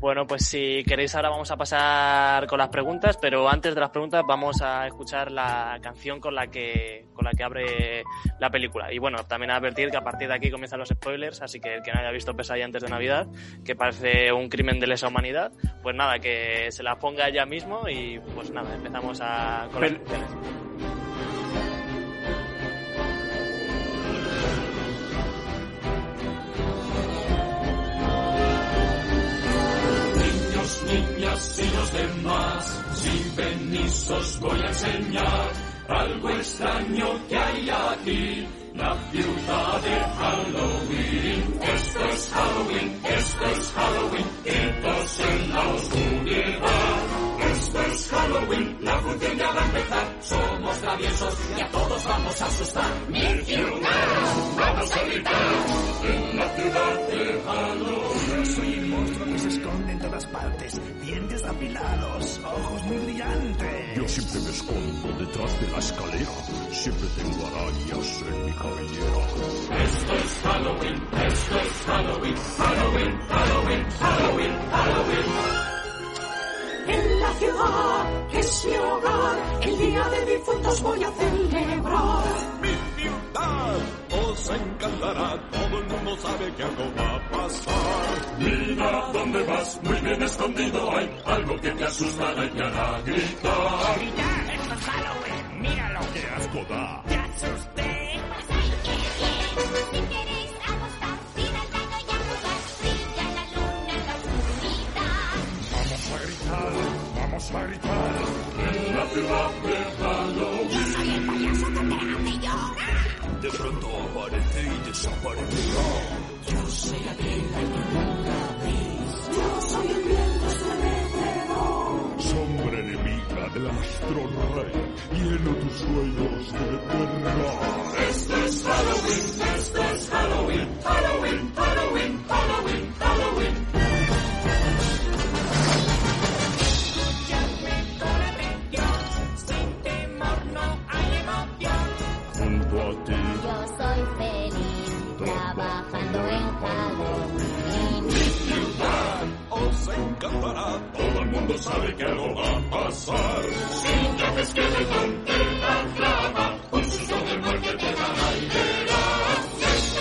Bueno, pues si queréis ahora vamos a pasar con las preguntas, pero antes de las preguntas vamos a escuchar la canción con la que con la que abre la película. Y bueno, también advertir que a partir de aquí comienzan los spoilers, así que el que no haya visto Pesadilla antes de Navidad, que parece un crimen de lesa humanidad, pues nada, que se la ponga ya mismo y pues nada, empezamos a con las Pero- niñas y los demás, sin permisos voy a enseñar algo extraño que hay aquí. La ciudad de Halloween, esto es Halloween, esto es Halloween, gritos en la oscuridad. Esto es Halloween, la función ya va a empezar, somos traviesos y a todos vamos a asustar. Mi ciudad, vamos a gritar, en la ciudad de Halloween. Soy el monstruo que se esconde en todas partes. Dientes afilados, ojos muy brillantes. Yo siempre me escondo detrás de la escalera. Siempre tengo arañas en mi cabellera. Esto es Halloween, esto es Halloween, Halloween, Halloween, Halloween, Halloween. En la ciudad que es mi hogar, el día de difuntos voy a celebrar. Mi ciudad os encantará. Todo el mundo sabe que algo va a pasar. Mira dónde vas, muy bien escondido hay algo que te asustará y te hará gritar. ¡Ya! ¡Esto es Halloween! ¡Míralo! ¡Qué asco da! ¡Te asusté! En la ciudad de Halloween. De pronto aparece y desaparecerá. Yo soy aquel al que nunca veis. Yo soy el viento estremecedor. Sombra enemiga del astro rey. Lleno tus sueños de verdad. Esto es Halloween, esto es Halloween, Halloween, Halloween, Halloween, Halloween. Encantará. Todo el mundo sabe que algo va a pasar. Sin que la clava, un susto de muerte te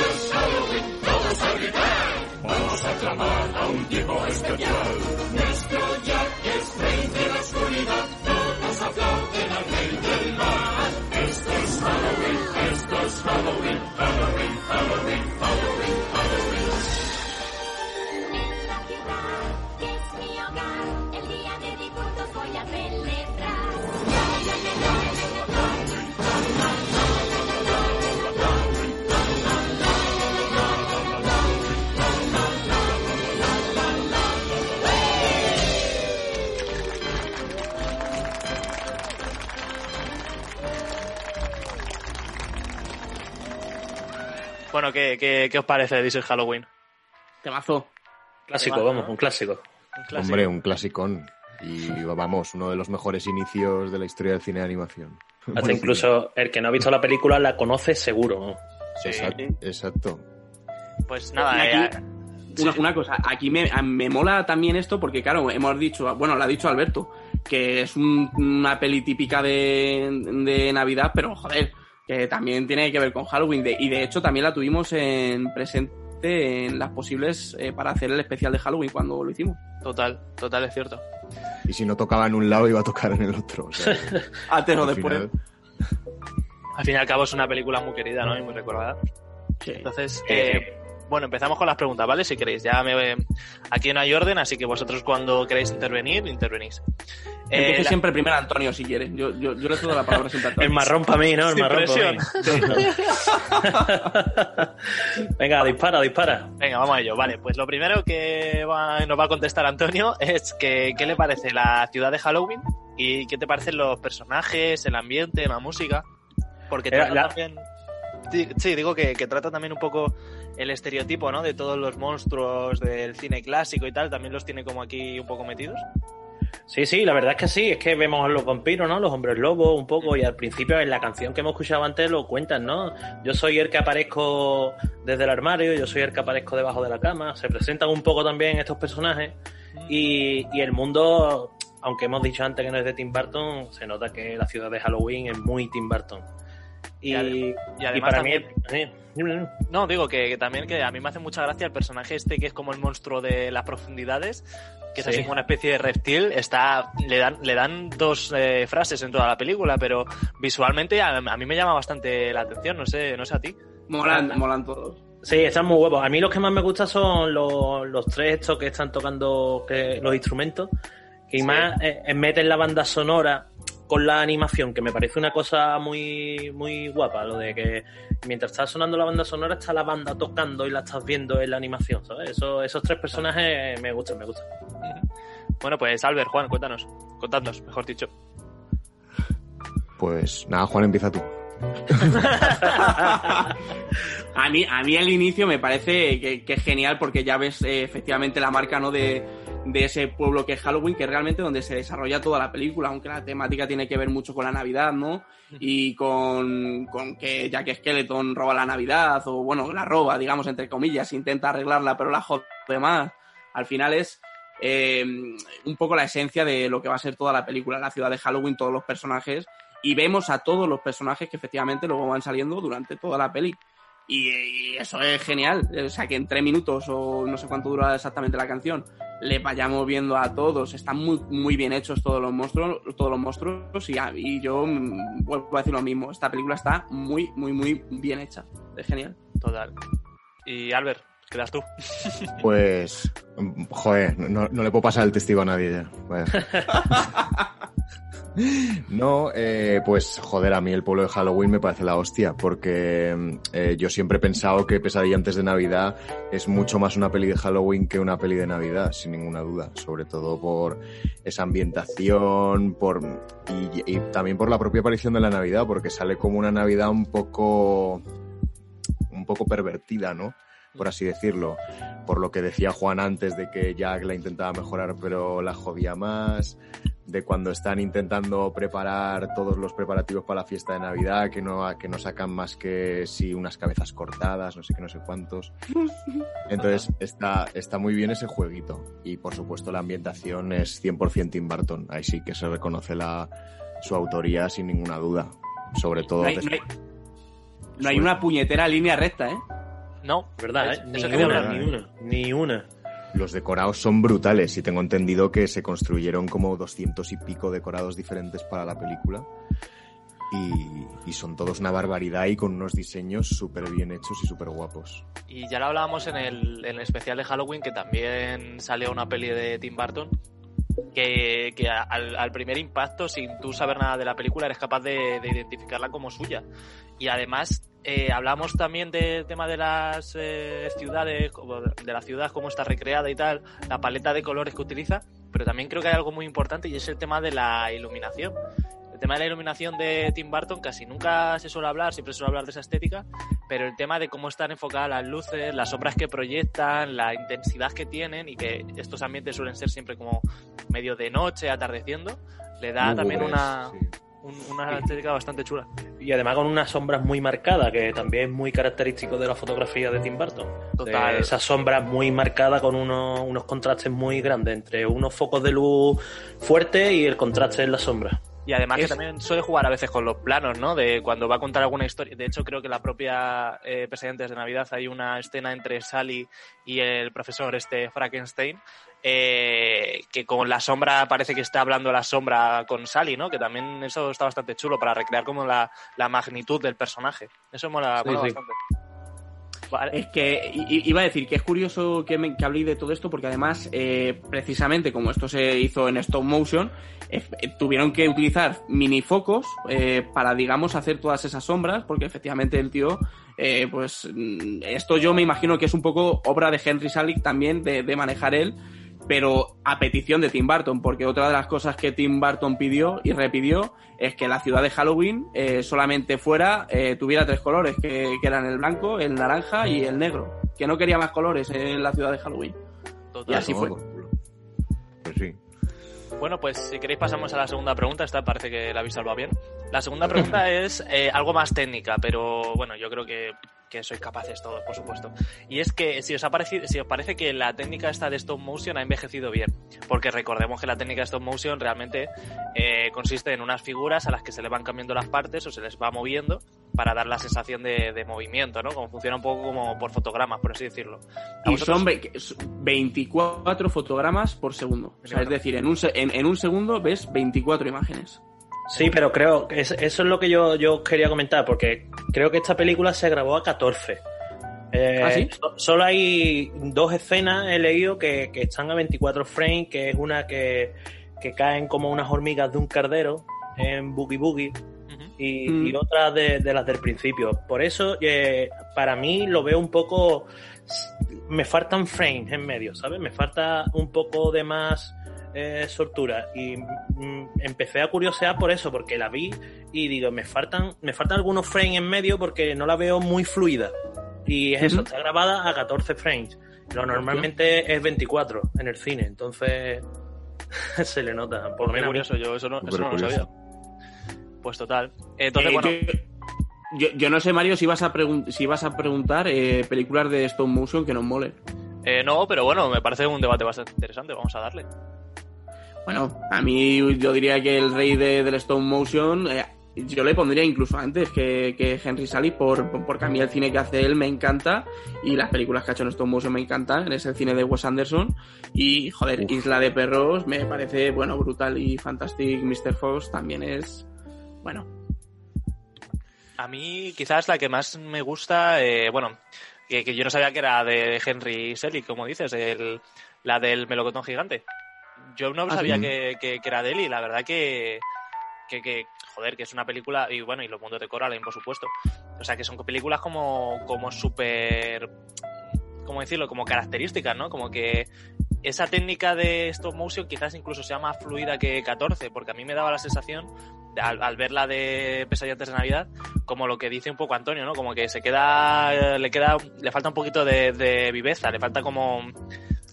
es Halloween, todos a gritar. Vamos a clamar a un tipo especial. Nuestro Jack es rey de la oscuridad. Todos aplauden al rey del mal. Esto es Halloween, esto es Halloween, Halloween, Halloween, Halloween, Bueno, ¿qué, qué, qué os parece This is Halloween? Temazo. Clásico, Temazo, vamos, ¿no? un clásico. Un clásico. Hombre, un clasicón. Y vamos, uno de los mejores inicios de la historia del cine de animación. Hasta Bueno, incluso el que no ha visto la película la conoce seguro. ¿no? Sí. Exacto. exacto. Pues nada, Y aquí- eh, Una, una cosa, aquí me, a- me mola también esto porque, claro, hemos dicho, bueno, lo ha dicho Alberto, que es un- una peli típica de, de Navidad, pero joder, que también tiene que ver con Halloween. De- y de hecho también la tuvimos en presente en las posibles eh, para hacer el especial de Halloween cuando lo hicimos. total, total, es cierto. Y si no tocaba en un lado, iba a tocar en el otro. O sea, Antes o después. final- Al fin y al cabo es una película muy querida, ¿no? Y muy recordada. Sí. Entonces, eh, bueno, empezamos con las preguntas, ¿vale? Si queréis. Ya me, aquí no hay orden, así que vosotros cuando queréis intervenir, intervenís. Eh, Empiece la- siempre primero Antonio si quiere. Yo, yo, yo le cedo la palabra siempre a Antonio. El marrón para mí, ¿no? El Sin marrón para mí. Venga, dispara, dispara. Venga, vamos a ello. Vale, pues lo primero que va- nos va a contestar Antonio es que qué le parece la ciudad de Halloween y qué te parecen los personajes, el ambiente, la música. Porque Eh, trata la- también... Sí, sí, digo que, que trata también un poco el estereotipo, ¿no? De todos los monstruos del cine clásico y tal, también los tiene como aquí un poco metidos. Sí, sí, la verdad es que sí, es que vemos a los vampiros, ¿no? Los hombres lobos un poco y al principio en la canción que hemos escuchado antes lo cuentan, ¿no? Yo soy el que aparezco desde el armario, yo soy el que aparezco debajo de la cama, se presentan un poco también estos personajes y, y el mundo, aunque hemos dicho antes que no es de Tim Burton, se nota que la ciudad de Halloween es muy Tim Burton. Y, Y ade- y y además para mí... también- eh, No, digo que, que también que a mí me hace mucha gracia el personaje este que es como el monstruo de las profundidades, que es Sí. así como una especie de reptil. Está, le dan, le dan dos eh, frases en toda la película, pero visualmente a, a mí me llama bastante la atención. No sé, no sé a ti. Molan, molan todos. Sí, están muy guapos. A mí los que más me gustan son los, los tres estos que están tocando que, los instrumentos. Que Sí. más eh, eh, meten la banda sonora con la animación, que me parece una cosa muy, muy guapa. Lo de que mientras está sonando la banda sonora está la banda tocando y la estás viendo en la animación, ¿sabes? Eso, esos tres personajes me gustan, me gustan. Bueno, pues Albert, Juan, cuéntanos. Contadnos, mejor dicho. Pues nada, Juan, empieza tú. A mí, a mí el inicio me parece que, que es genial porque ya ves eh, efectivamente la marca ¿no? de, de ese pueblo que es Halloween, que es realmente donde se desarrolla toda la película, aunque la temática tiene que ver mucho con la Navidad, ¿no? Y con, con que Jack Skeleton roba la Navidad, o bueno, la roba, digamos, entre comillas, intenta arreglarla, pero la jode más. Al final es eh, un poco la esencia de lo que va a ser toda la película, la ciudad de Halloween, todos los personajes, y vemos a todos los personajes que efectivamente luego van saliendo durante toda la peli. Y, y eso es genial. O sea, que en tres minutos o no sé cuánto dura exactamente la canción, le vayamos viendo a todos. Están muy, muy bien hechos todos los monstruos, todos los monstruos. Y, y yo mm, vuelvo a decir lo mismo. Esta película está muy, muy, muy bien hecha. Es genial. Total. Y Albert, quedas tú. Pues, joder, no, no le puedo pasar el testigo a nadie ya. Vaya. No, eh, pues joder, a mí el pueblo de Halloween me parece la hostia, porque eh, yo siempre he pensado que Pesadilla antes de Navidad es mucho más una peli de Halloween que una peli de Navidad, sin ninguna duda, sobre todo por esa ambientación, por y, y también por la propia aparición de la Navidad, porque sale como una Navidad un poco un poco pervertida, ¿no? Por así decirlo. Por lo que decía Juan antes de que Jack la intentaba mejorar, pero la jodía más. De cuando están intentando preparar todos los preparativos para la fiesta de Navidad, que no, que no sacan más que sí unas cabezas cortadas, no sé qué, no sé cuántos. Entonces está, está muy bien ese jueguito. Y por supuesto la ambientación es 100% Tim Burton. Ahí sí que se reconoce la, su autoría sin ninguna duda. Sobre todo No hay, des- no hay- no hay una puñetera línea recta, ¿eh? No, ¿Verdad? Eh? eso Ni una, hablar. ni una, ni una. Los decorados son brutales y tengo entendido que se construyeron como 200 y pico decorados diferentes para la película. Y, y son todos una barbaridad y con unos diseños súper bien hechos y súper guapos. Y ya lo hablábamos en el, en el especial de Halloween, que también salió una peli de Tim Burton, que, que al, al primer impacto, sin tú saber nada de la película, eres capaz de, de identificarla como suya. Y además, eh, hablamos también del tema de las eh, ciudades, de la ciudad, cómo está recreada y tal, la paleta de colores que utiliza, pero también creo que hay algo muy importante y es el tema de la iluminación. El tema de la iluminación de Tim Burton casi nunca se suele hablar, siempre se suele hablar de esa estética, pero el tema de cómo están enfocadas las luces, las sombras que proyectan, la intensidad que tienen y que estos ambientes suelen ser siempre como medio de noche, atardeciendo, le da también una, sí. Un- una estética bastante chula. Y además con unas sombras muy marcadas, que también es muy característico de la fotografía de Tim Burton. Total. De esas sombras muy marcadas con unos, unos contrastes muy grandes entre unos focos de luz fuertes y el contraste en la sombra. Y además Es- que también suele jugar a veces con los planos, ¿no? De cuando va a contar alguna historia. De hecho, creo que la propia eh, Presidentes de Navidad hay una escena entre Sally y el profesor este Frankenstein, eh, que con la sombra parece que está hablando la sombra con Sally, ¿no? Que también eso está bastante chulo para recrear como la, la magnitud del personaje. Eso mola, Sí, mola sí. bastante. Vale. Es que iba a decir que es curioso que, me, que habléis de todo esto porque además, eh, precisamente como esto se hizo en stop motion, eh, eh, tuvieron que utilizar minifocos eh, para, digamos, hacer todas esas sombras porque efectivamente el tío, eh, pues mm, esto yo me imagino que es un poco obra de Henry Salick también de, de manejar él, pero a petición de Tim Burton, porque otra de las cosas que Tim Burton pidió y repidió es que la ciudad de Halloween eh, solamente fuera, eh, tuviera tres colores, que, que eran el blanco, el naranja y el negro, que no quería más colores en la ciudad de Halloween. Total. Y así fue. Pues sí. Bueno, pues si queréis pasamos a la segunda pregunta. Esta parece que la habéis salvado bien. La segunda pregunta es eh, algo más técnica, pero bueno, yo creo que, que sois capaces todos, por supuesto. Y es que si os, ha parecido, si os parece que la técnica esta de stop motion ha envejecido bien, porque recordemos que la técnica de stop motion realmente eh, consiste en unas figuras a las que se le van cambiando las partes o se les va moviendo para dar la sensación de, de movimiento, ¿no? Como funciona un poco como por fotogramas, por así decirlo. ¿A Y son ve- 24 fotogramas por segundo. O sea, es decir, en un, en, en un segundo ves 24 imágenes. Sí, pero creo que es- eso es lo que yo, yo quería comentar, porque creo que esta película se grabó a 14. Eh, ¿Ah, sí? so- Solo hay dos escenas, he leído, que, que están a 24 frames, que es una que, que caen como unas hormigas de un cardero en Boogie Boogie y, Mm. y otras de, de las del principio. Por eso, eh, para mí lo veo un poco... Me faltan frames en medio, ¿sabes? Me falta un poco de más eh, soltura. Y mm, empecé a curiosear por eso, porque la vi y digo, me faltan, me faltan algunos frames en medio porque no la veo muy fluida. Y es eso, está grabada a 14 frames. Lo normalmente es 24 en el cine, entonces se le nota. Por lo menos curioso, yo eso no, eso no lo sabía. Pues total. Entonces, Eh, bueno, yo, yo- yo no sé, Mario, si vas a, pregun- si vas a preguntar eh, películas de stop motion que nos molen. eh, no, pero bueno, me parece un debate bastante interesante. Vamos a darle. Bueno, a mí yo diría que el rey de- del stop motion, eh, yo le pondría incluso antes que, que Henry Salick, por, por- porque a mí el cine que hace él me encanta y las películas que ha hecho en stop motion me encantan. Es el cine de Wes Anderson y, joder, Uf. Isla de Perros me parece, bueno, brutal y Fantastic Mr. Fox también es, bueno, A mí, quizás la que más me gusta, eh, bueno, que, que yo no sabía que era de Henry Selick, como dices, el, la del melocotón gigante. Yo no Ah, sabía que, que- que era de él y la verdad que, que, que, joder, que es una película, y bueno, y los mundos de Coraline, por supuesto. O sea, que son películas como, como súper, ¿cómo decirlo? Como características, ¿no? Como que esa técnica de stop motion quizás incluso sea más fluida que 14, porque a mí me daba la sensación, al, al ver la de Pesadilla antes de Navidad, como lo que dice un poco Antonio, ¿no? Como que se queda, le queda, le falta un poquito de, de viveza, le falta como,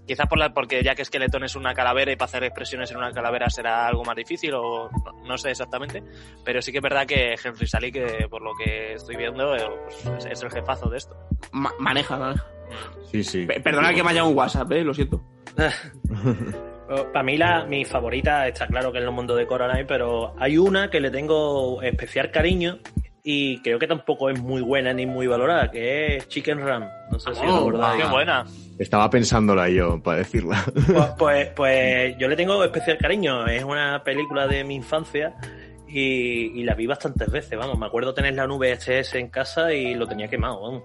quizás por la, porque ya que Skeleton es una calavera y para hacer expresiones en una calavera será algo más difícil o no, no sé exactamente, pero sí que es verdad que Henry Salick, que por lo que estoy viendo, eh, pues, es, es el jefazo de esto. ma- maneja, maneja. Sí, sí. Pe- Perdona que me haya un WhatsApp, eh, lo siento. Para mí la, mi favorita está claro que es el mundo de Coraline, pero hay una que le tengo especial cariño y creo que tampoco es muy buena ni muy valorada, que es Chicken Ram. No sé si Oh, lo recordáis. Qué buena. Estaba pensándola yo para decirla. Pues, pues, pues yo le tengo especial cariño. Es una película de mi infancia y, y la vi bastantes veces. Vamos, me acuerdo tener la nube VHS en casa y lo tenía quemado. Vamos.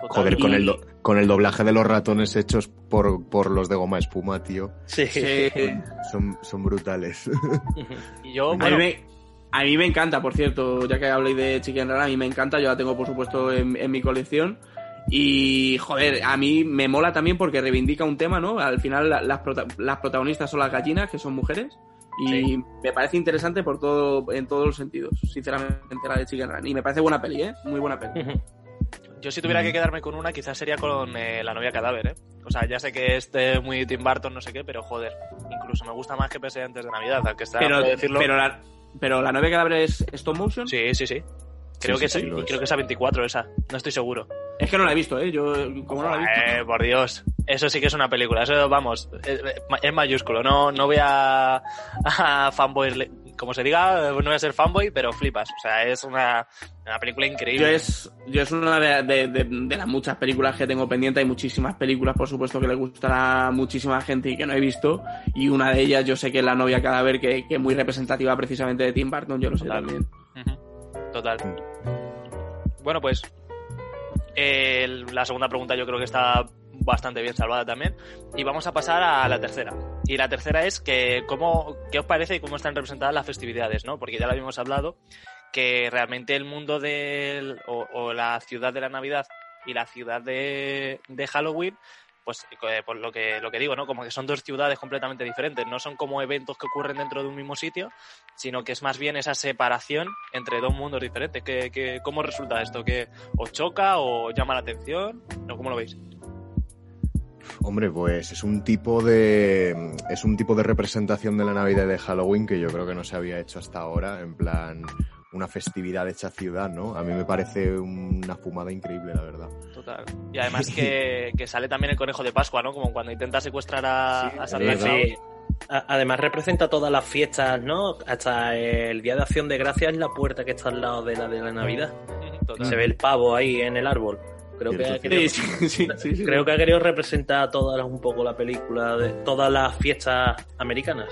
Joder, con el, do- con el doblaje de los ratones hechos por, por los de goma espuma, tío. Sí. Sí. Son, son brutales. Y yo, A mí, bueno, me, a mí me encanta, por cierto, ya que habléis de Chicken Run, a mí me encanta, yo la tengo por supuesto en, en mi colección. Y joder, a mí me mola también porque reivindica un tema, ¿no? Al final la- las, prota- las protagonistas son las gallinas, que son mujeres. Y me parece interesante por todo, en todos los sentidos, sinceramente, la de Chicken Run. Y me parece buena peli, ¿eh? Muy buena peli. Yo si tuviera que quedarme con una, quizás sería con eh, La novia cadáver, ¿eh? O sea, ya sé que este muy Tim Burton, no sé qué, pero joder, incluso me gusta más que pese antes de Navidad, aunque está Pero, decirlo. pero, la, pero la novia cadáver es stop motion. Sí, sí, sí. Creo, Sí, que, sí, es. creo que es a 24 esa, no estoy seguro. Es que no la he visto, ¿eh? Yo, como no la he visto. Eh, por Dios, eso sí que es una película, eso vamos, es, mayúsculo, no, no voy a, a fanboy, como se diga, no voy a ser fanboy, pero flipas, o sea, es una, una película Yo increíble. es, yo es una de, de- de- de las muchas películas que tengo pendiente. Hay muchísimas películas, por supuesto, que le gustará a muchísima gente y que no he visto. Y una de ellas, yo sé que es La novia cadáver, que, que es muy representativa precisamente de Tim Burton, yo lo sé Total. también. Total. Bueno, pues eh, la segunda pregunta yo creo que está bastante bien salvada también. Y vamos a pasar a la tercera. Y la tercera es que cómo, qué os parece y cómo están representadas las festividades, ¿no? Porque ya lo habíamos hablado, que realmente el mundo del, o, o la ciudad de la Navidad y la ciudad de, de Halloween, pues eh, por lo que, lo que digo, ¿no? Como que son dos ciudades completamente diferentes. No son como eventos que ocurren dentro de un mismo sitio, sino que es más bien esa separación entre dos mundos diferentes. ¿Qué, qué- cómo resulta esto? ¿Que os choca o llama la atención? ¿O cómo lo veis? Hombre, pues es un tipo de es un tipo de representación de la Navidad de Halloween que yo creo que no se había hecho hasta ahora, en plan una festividad hecha ciudad, ¿no? A mí me parece una fumada increíble, la verdad. Total. Y además que, que sale también el conejo de Pascua, ¿no? Como cuando intenta secuestrar a, a Santa es Claus. Sí. A- Además representa todas las fiestas, ¿no? Hasta el Día de Acción de Gracias es la puerta que está al lado de la de la Navidad. Ujú, Total. Se ve el pavo ahí en el árbol. Creo que, ha querido, Sí, sí, sí, sí, sí. creo que ha querido representar todas un poco la película de todas las fiestas americanas.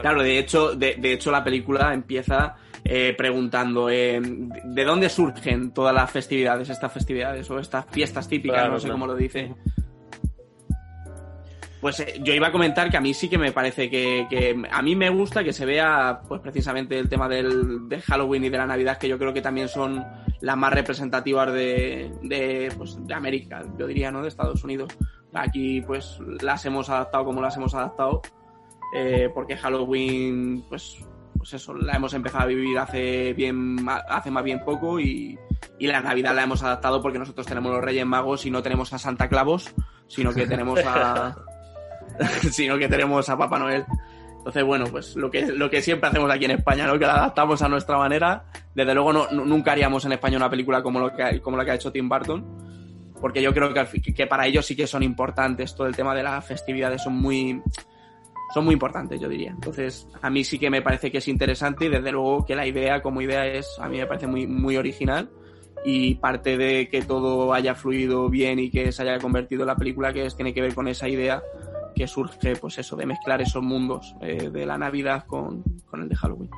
Claro, de hecho, de, de hecho la película empieza eh, preguntando eh, de dónde surgen todas las festividades, estas festividades o estas fiestas típicas, Claro, no sé claro. cómo lo dice. Pues eh, yo iba a comentar que a mí sí que me parece que, que a mí me gusta que se vea pues precisamente el tema del, del Halloween y de la Navidad, que yo creo que también son las más representativas de, de, pues, de América, yo diría, ¿no? De Estados Unidos. Aquí pues las hemos adaptado como las hemos adaptado, eh, porque Halloween, pues, pues eso, la hemos empezado a vivir hace bien, hace más bien poco y, y la Navidad la hemos adaptado porque nosotros tenemos los Reyes Magos y no tenemos a Santa Clavos, sino que tenemos a, sino que tenemos a Papá Noel. Entonces, bueno, pues lo que, lo que siempre hacemos aquí en España, ¿no? Que la adaptamos a nuestra manera. Desde luego no, nu- nunca haríamos en España una película como, lo que, como la que ha hecho Tim Burton. Porque yo creo que, que para ellos sí que son importantes. Todo el tema de las festividades son muy, son muy importantes, yo diría. Entonces, a mí sí que me parece que es interesante y desde luego que la idea como idea es, a mí me parece muy, muy original y parte de que todo haya fluido bien y que se haya convertido en la película que es, tiene que ver con esa idea que surge, pues eso, de mezclar esos mundos eh, de la Navidad con, con el de Halloween.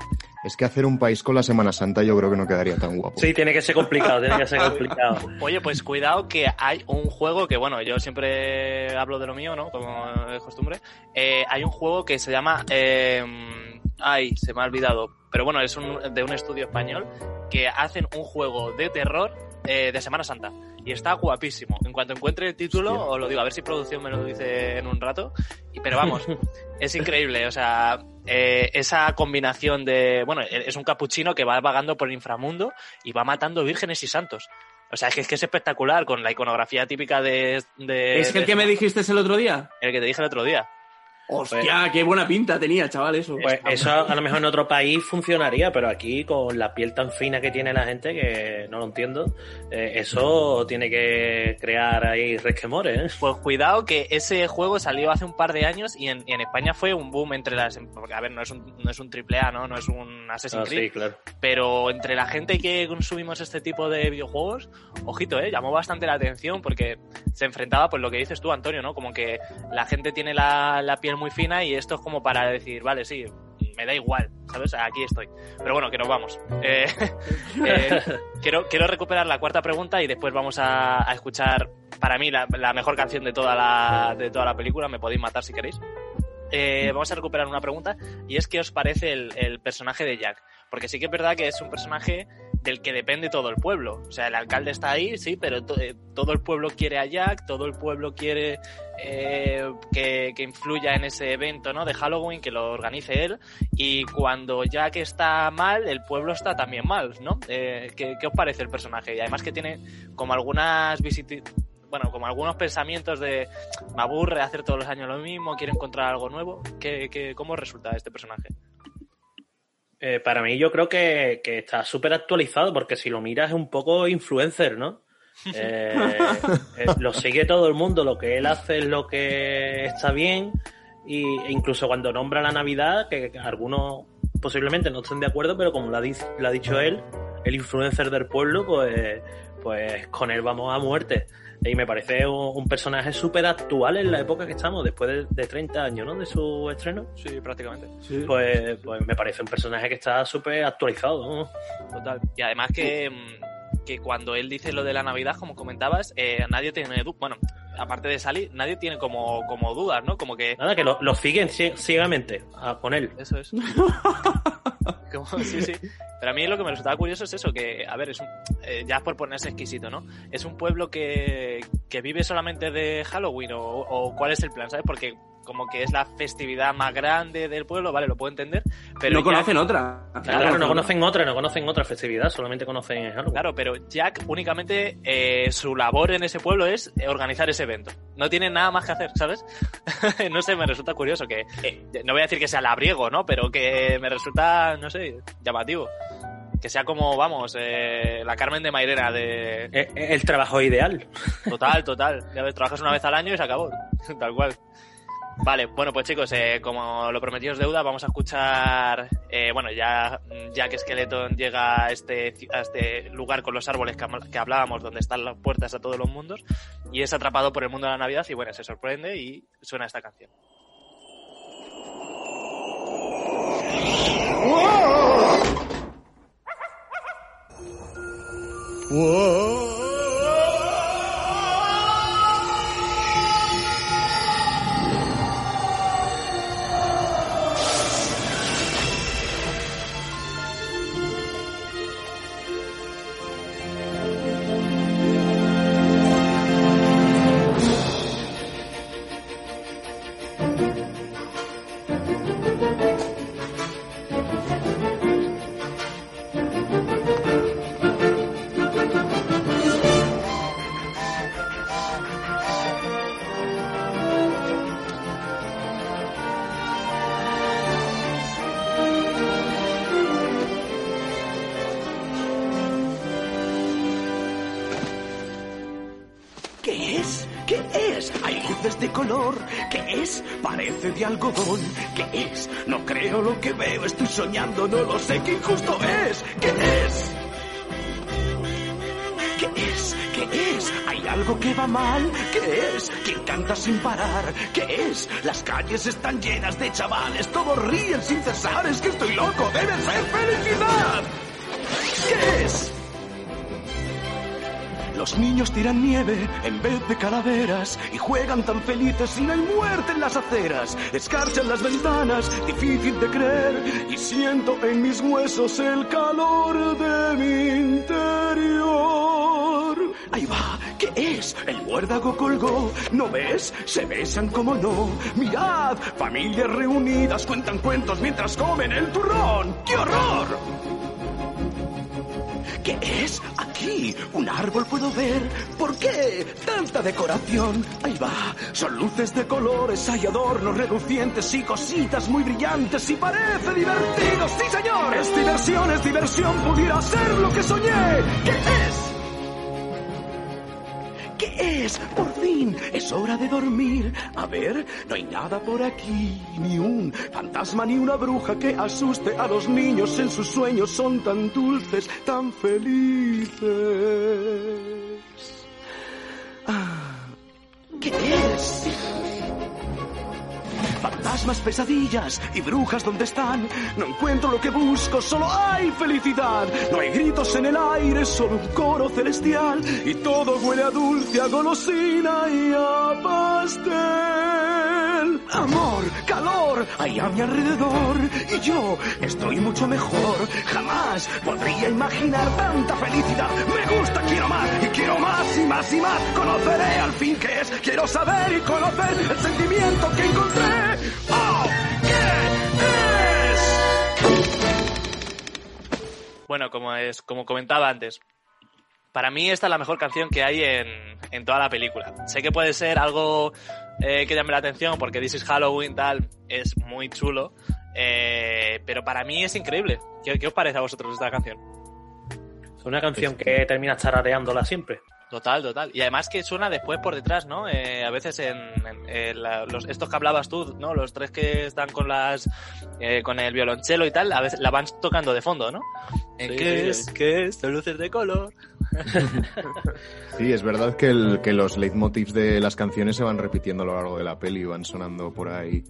Es que hacer un país con la Semana Santa yo creo que no quedaría tan guapo. Sí, tiene que ser complicado, tiene que ser complicado. Oye, pues cuidado que hay un juego que, bueno, yo siempre hablo de lo mío, ¿no? Como es costumbre. Eh, hay un juego que se llama... eh, ay, se me ha olvidado. Pero bueno, es un, de un estudio español que hacen un juego de terror eh, de Semana Santa. Y está guapísimo. En cuanto encuentre el título, Hostia. os lo digo, a ver si producción me lo dice en un rato. Pero vamos, es increíble. O sea, eh, esa combinación de... Bueno, es un capuchino que va vagando por el inframundo y va matando vírgenes y santos. O sea, es que es, que es espectacular con la iconografía típica de... de ¿Es el de- que me dijiste el otro día? El que te dije el otro día. Hostia, qué buena pinta tenía, chaval, eso. Pues eso a lo mejor en otro país funcionaría, pero aquí con la piel tan fina que tiene la gente, que no lo entiendo, eh, eso tiene que crear ahí resquemores. ¿eh? Pues cuidado que ese juego salió hace un par de años y en, y en España fue un boom entre las... Porque, a ver, no es un, no es un triple A, ¿no? No es un Assassin's Ah, Creed. sí, claro. pero entre la gente que consumimos este tipo de videojuegos, ojito, eh, llamó bastante la atención porque se enfrentaba, pues lo que dices tú, Antonio, ¿no? Como que la gente tiene la, la piel muy fina y esto es como para decir, vale, sí, me da igual, ¿sabes? Aquí estoy. Pero bueno, que nos vamos. Eh, eh, quiero, quiero recuperar la cuarta pregunta y después vamos a, escuchar, para mí, la, la mejor canción de toda la, de toda la película. Me podéis matar si queréis. Eh, vamos a recuperar una pregunta y es qué os parece el, el personaje de Jack. Porque sí que es verdad que es un personaje del que depende todo el pueblo. O sea, el alcalde está ahí, sí, pero to- eh, todo el pueblo quiere a Jack, todo el pueblo quiere eh, que, que influya en ese evento ¿no? de Halloween, que lo organice él. Y cuando Jack está mal, el pueblo está también mal, ¿no? Eh, ¿qué, qué os parece el personaje? Y además que tiene como algunas visiti- bueno, como algunos pensamientos de me aburre hacer todos los años lo mismo, quiero encontrar algo nuevo. ¿Qué, qué, ¿Cómo resulta este personaje? Eh, para mí yo creo que, que está súper actualizado porque si lo miras es un poco influencer, ¿no? Eh, eh, lo sigue todo el mundo, lo que él hace es lo que está bien y, e incluso cuando nombra la Navidad, que, que algunos posiblemente no estén de acuerdo, pero como lo ha, lo ha dicho él, el influencer del pueblo, pues, pues con él vamos a muerte. Y me parece un, un personaje súper actual en la época que estamos, después de, de 30 años, ¿no? De su estreno. Sí, prácticamente. Pues, pues me parece un personaje que está súper actualizado. ¿no? Total. Y además que, mm, que cuando él dice lo de la Navidad, como comentabas, eh, nadie tiene bueno, aparte de Sally, nadie tiene como, como dudas, ¿no? Como que Nada, que lo, lo siguen cie- ciegamente a, con él. Eso es. Como- sí, sí. Pero a mí lo que me resultaba curioso es eso, que, a ver, es un, eh, ya es por ponerse exquisito, ¿no? ¿Es un pueblo que, que vive solamente de Halloween o, o cuál es el plan, ¿sabes? Porque como que es la festividad más grande del pueblo, vale, lo puedo entender, pero no Jack- conocen otra. Claro, no conocen otra, no conocen otra festividad, solamente conocen Halloween. Claro, pero Jack únicamente eh, su labor en ese pueblo es eh, organizar ese evento. No tiene nada más que hacer, ¿sabes? no sé, me resulta curioso que, eh, no voy a decir que sea labriego, ¿no? Pero que me resulta, no sé, llamativo. Que sea como, vamos, eh, la Carmen de Mairena de... Eh, eh, El trabajo ideal. Total, total. Ya ves, trabajas una vez al año y se acabó. Tal cual. Vale, bueno, pues chicos, eh, como lo prometido es deuda, vamos a escuchar. eh, bueno, ya Jack Skeleton llega a este, a este lugar con los árboles que, que hablábamos, donde están las puertas a todos los mundos, y es atrapado por el mundo de la Navidad, y bueno, se sorprende y suena esta canción. 我。¿Qué es? ¿Qué es? Hay luces de color. ¿Qué es? Parece de algodón. ¿Qué es? No creo lo que veo. Estoy soñando. No lo sé. ¿Qué injusto es? ¿Qué es? ¿Qué es? ¿Qué es? ¿Hay algo que va mal? ¿Qué es? ¿Quién canta sin parar? ¿Qué es? Las calles están llenas de chavales. Todos ríen sin cesar. Es que estoy loco. Debe ser felicidad. ¿Qué es? Los niños tiran nieve en vez de calaveras y juegan tan felices y no hay muerte en las aceras. Escarchan las ventanas, difícil de creer, y siento en mis huesos el calor de mi interior. Ahí va, ¿qué es? El muérdago colgó, ¿no ves? Se besan como no. Mirad, familias reunidas cuentan cuentos mientras comen el turrón. ¡Qué horror! ¿Qué es? Aquí, un árbol puedo ver. ¿Por qué? Tanta decoración. Ahí va. Son luces de colores, hay adornos relucientes y cositas muy brillantes y parece divertido. Sí, señor. Es diversión, es diversión. Pudiera ser lo que soñé. ¿Qué es? ¿Qué es? Por fin, es hora de dormir. A ver, no hay nada por aquí, ni un fantasma ni una bruja que asuste a los niños en sus sueños. Son tan dulces, tan felices. Ah, ¿Qué es? Fantasma más pesadillas y brujas donde están. No encuentro lo que busco, solo hay felicidad. No hay gritos en el aire, solo un coro celestial. Y todo huele a dulce, a golosina y a pastel. Amor, calor, hay a mi alrededor. Y yo estoy mucho mejor. Jamás podría imaginar tanta felicidad. Me gusta, quiero más y quiero más y más y más. Conoceré al fin qué es. Quiero saber y conocer el sentimiento que encontré. Bueno, como, es, como comentaba antes, para mí esta es la mejor canción que hay en, en toda la película. Sé que puede ser algo eh, que llame la atención porque This is Halloween tal es muy chulo, eh, pero para mí es increíble. ¿Qué, os parece a vosotros esta canción? Es una canción que terminas tarareándola siempre. Total, total. Y además que suena después por detrás, ¿no? Eh, a veces en, en- en la- los, estos que hablabas tú, ¿no? Los tres que están con las eh, con el violonchelo y tal, a veces la van tocando de fondo, ¿no? Eh, ¿Qué sí, es? sí. ¿Qué es? Son luces de color. Sí, es verdad que, el, que los leitmotivs de las canciones se van repitiendo a lo largo de la peli y van sonando por ahí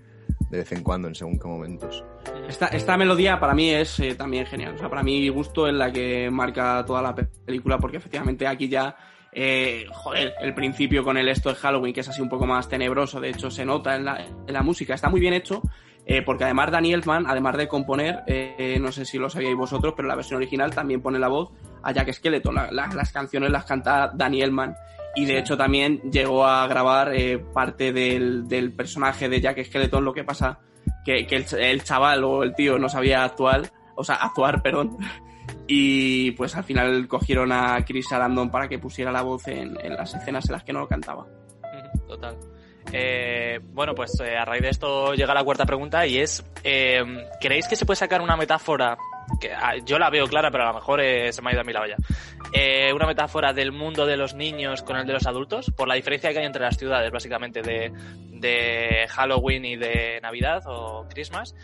de vez en cuando, en según qué momentos. Esta, esta melodía para mí es eh, también genial. O sea, para mí gusto es la que marca toda la pe- película porque efectivamente aquí ya, eh, joder, el principio con el esto de Halloween, que es así un poco más tenebroso, de hecho se nota en la, en la música, está muy bien hecho. eh, porque además Danny Elfman, además de componer, eh, no sé si lo sabíais vosotros, pero la versión original también pone la voz a Jack Skeleton. La- la- las canciones las canta Danny Elfman. Y de hecho también llegó a grabar eh, parte del, del personaje de Jack Skeleton, lo que pasa que, que el, el chaval o el tío no sabía actuar, o sea, actuar, perdón. Y pues al final cogieron a Chris Sarandon para que pusiera la voz en, en las escenas en las que no lo cantaba. Total. Eh, bueno, pues eh, a raíz de esto llega la cuarta pregunta y es, eh, ¿creéis que se puede sacar una metáfora? Que ah, yo la veo clara, pero a lo mejor eh, se me ha ido a mí la olla. Eh, una metáfora del mundo de los niños con el de los adultos, por la diferencia que hay entre las ciudades, básicamente, de, de Halloween y de Navidad o Christmas.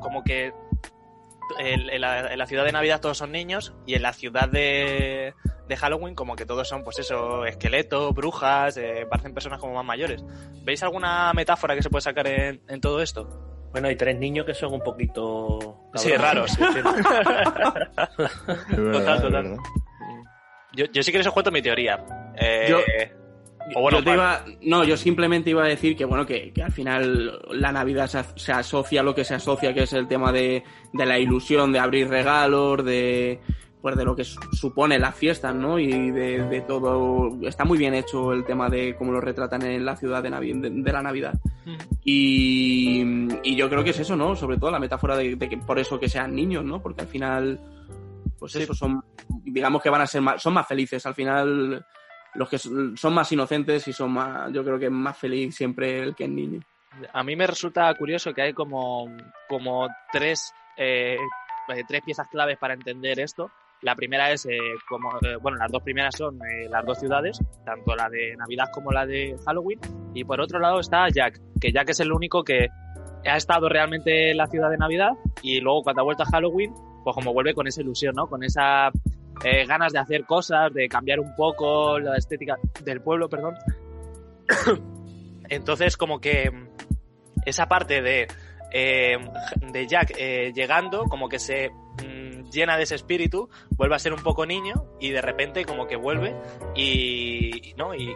Como que en, en la, en la ciudad de Navidad todos son niños y en la ciudad de, de Halloween como que todos son pues eso, esqueletos, brujas, eh, parecen personas como más mayores. ¿Veis alguna metáfora que se puede sacar en, en todo esto? Bueno, hay tres niños que son un poquito... Sí, raros. Verdad, Total, total. Yo, yo sí que os cuento mi teoría. Eh, Yo- o bueno, yo te iba, no, yo simplemente iba a decir que bueno, que, que al final la Navidad se, as- se asocia a lo que se asocia, que es el tema de, de la ilusión, de abrir regalos, de pues de lo que su- supone las fiestas, ¿no? Y de, de todo. Está muy bien hecho el tema de cómo lo retratan en la ciudad de, Navi- de, de la Navidad. Y, y yo creo que es eso, ¿no? Sobre todo la metáfora de, de que por eso que sean niños, ¿no? Porque al final, pues eso, son, digamos que van a ser más, son más felices. Al final, los que son más inocentes y son más, yo creo que es más feliz siempre el que es niño. A mí me resulta curioso que hay como, como tres, eh, eh, tres piezas claves para entender esto. La primera es, eh, como, eh, bueno, las dos primeras son eh, las dos ciudades, tanto la de Navidad como la de Halloween. Y por otro lado está Jack, que Jack es el único que ha estado realmente en la ciudad de Navidad y luego cuando ha vuelto a Halloween, pues como vuelve con esa ilusión, ¿no? Con esa eh, ganas de hacer cosas, de cambiar un poco la estética del pueblo, perdón. Entonces, como que esa parte de, eh, de Jack eh, llegando, como que se mm, llena de ese espíritu, vuelve a ser un poco niño y de repente como que vuelve y, ¿no? y,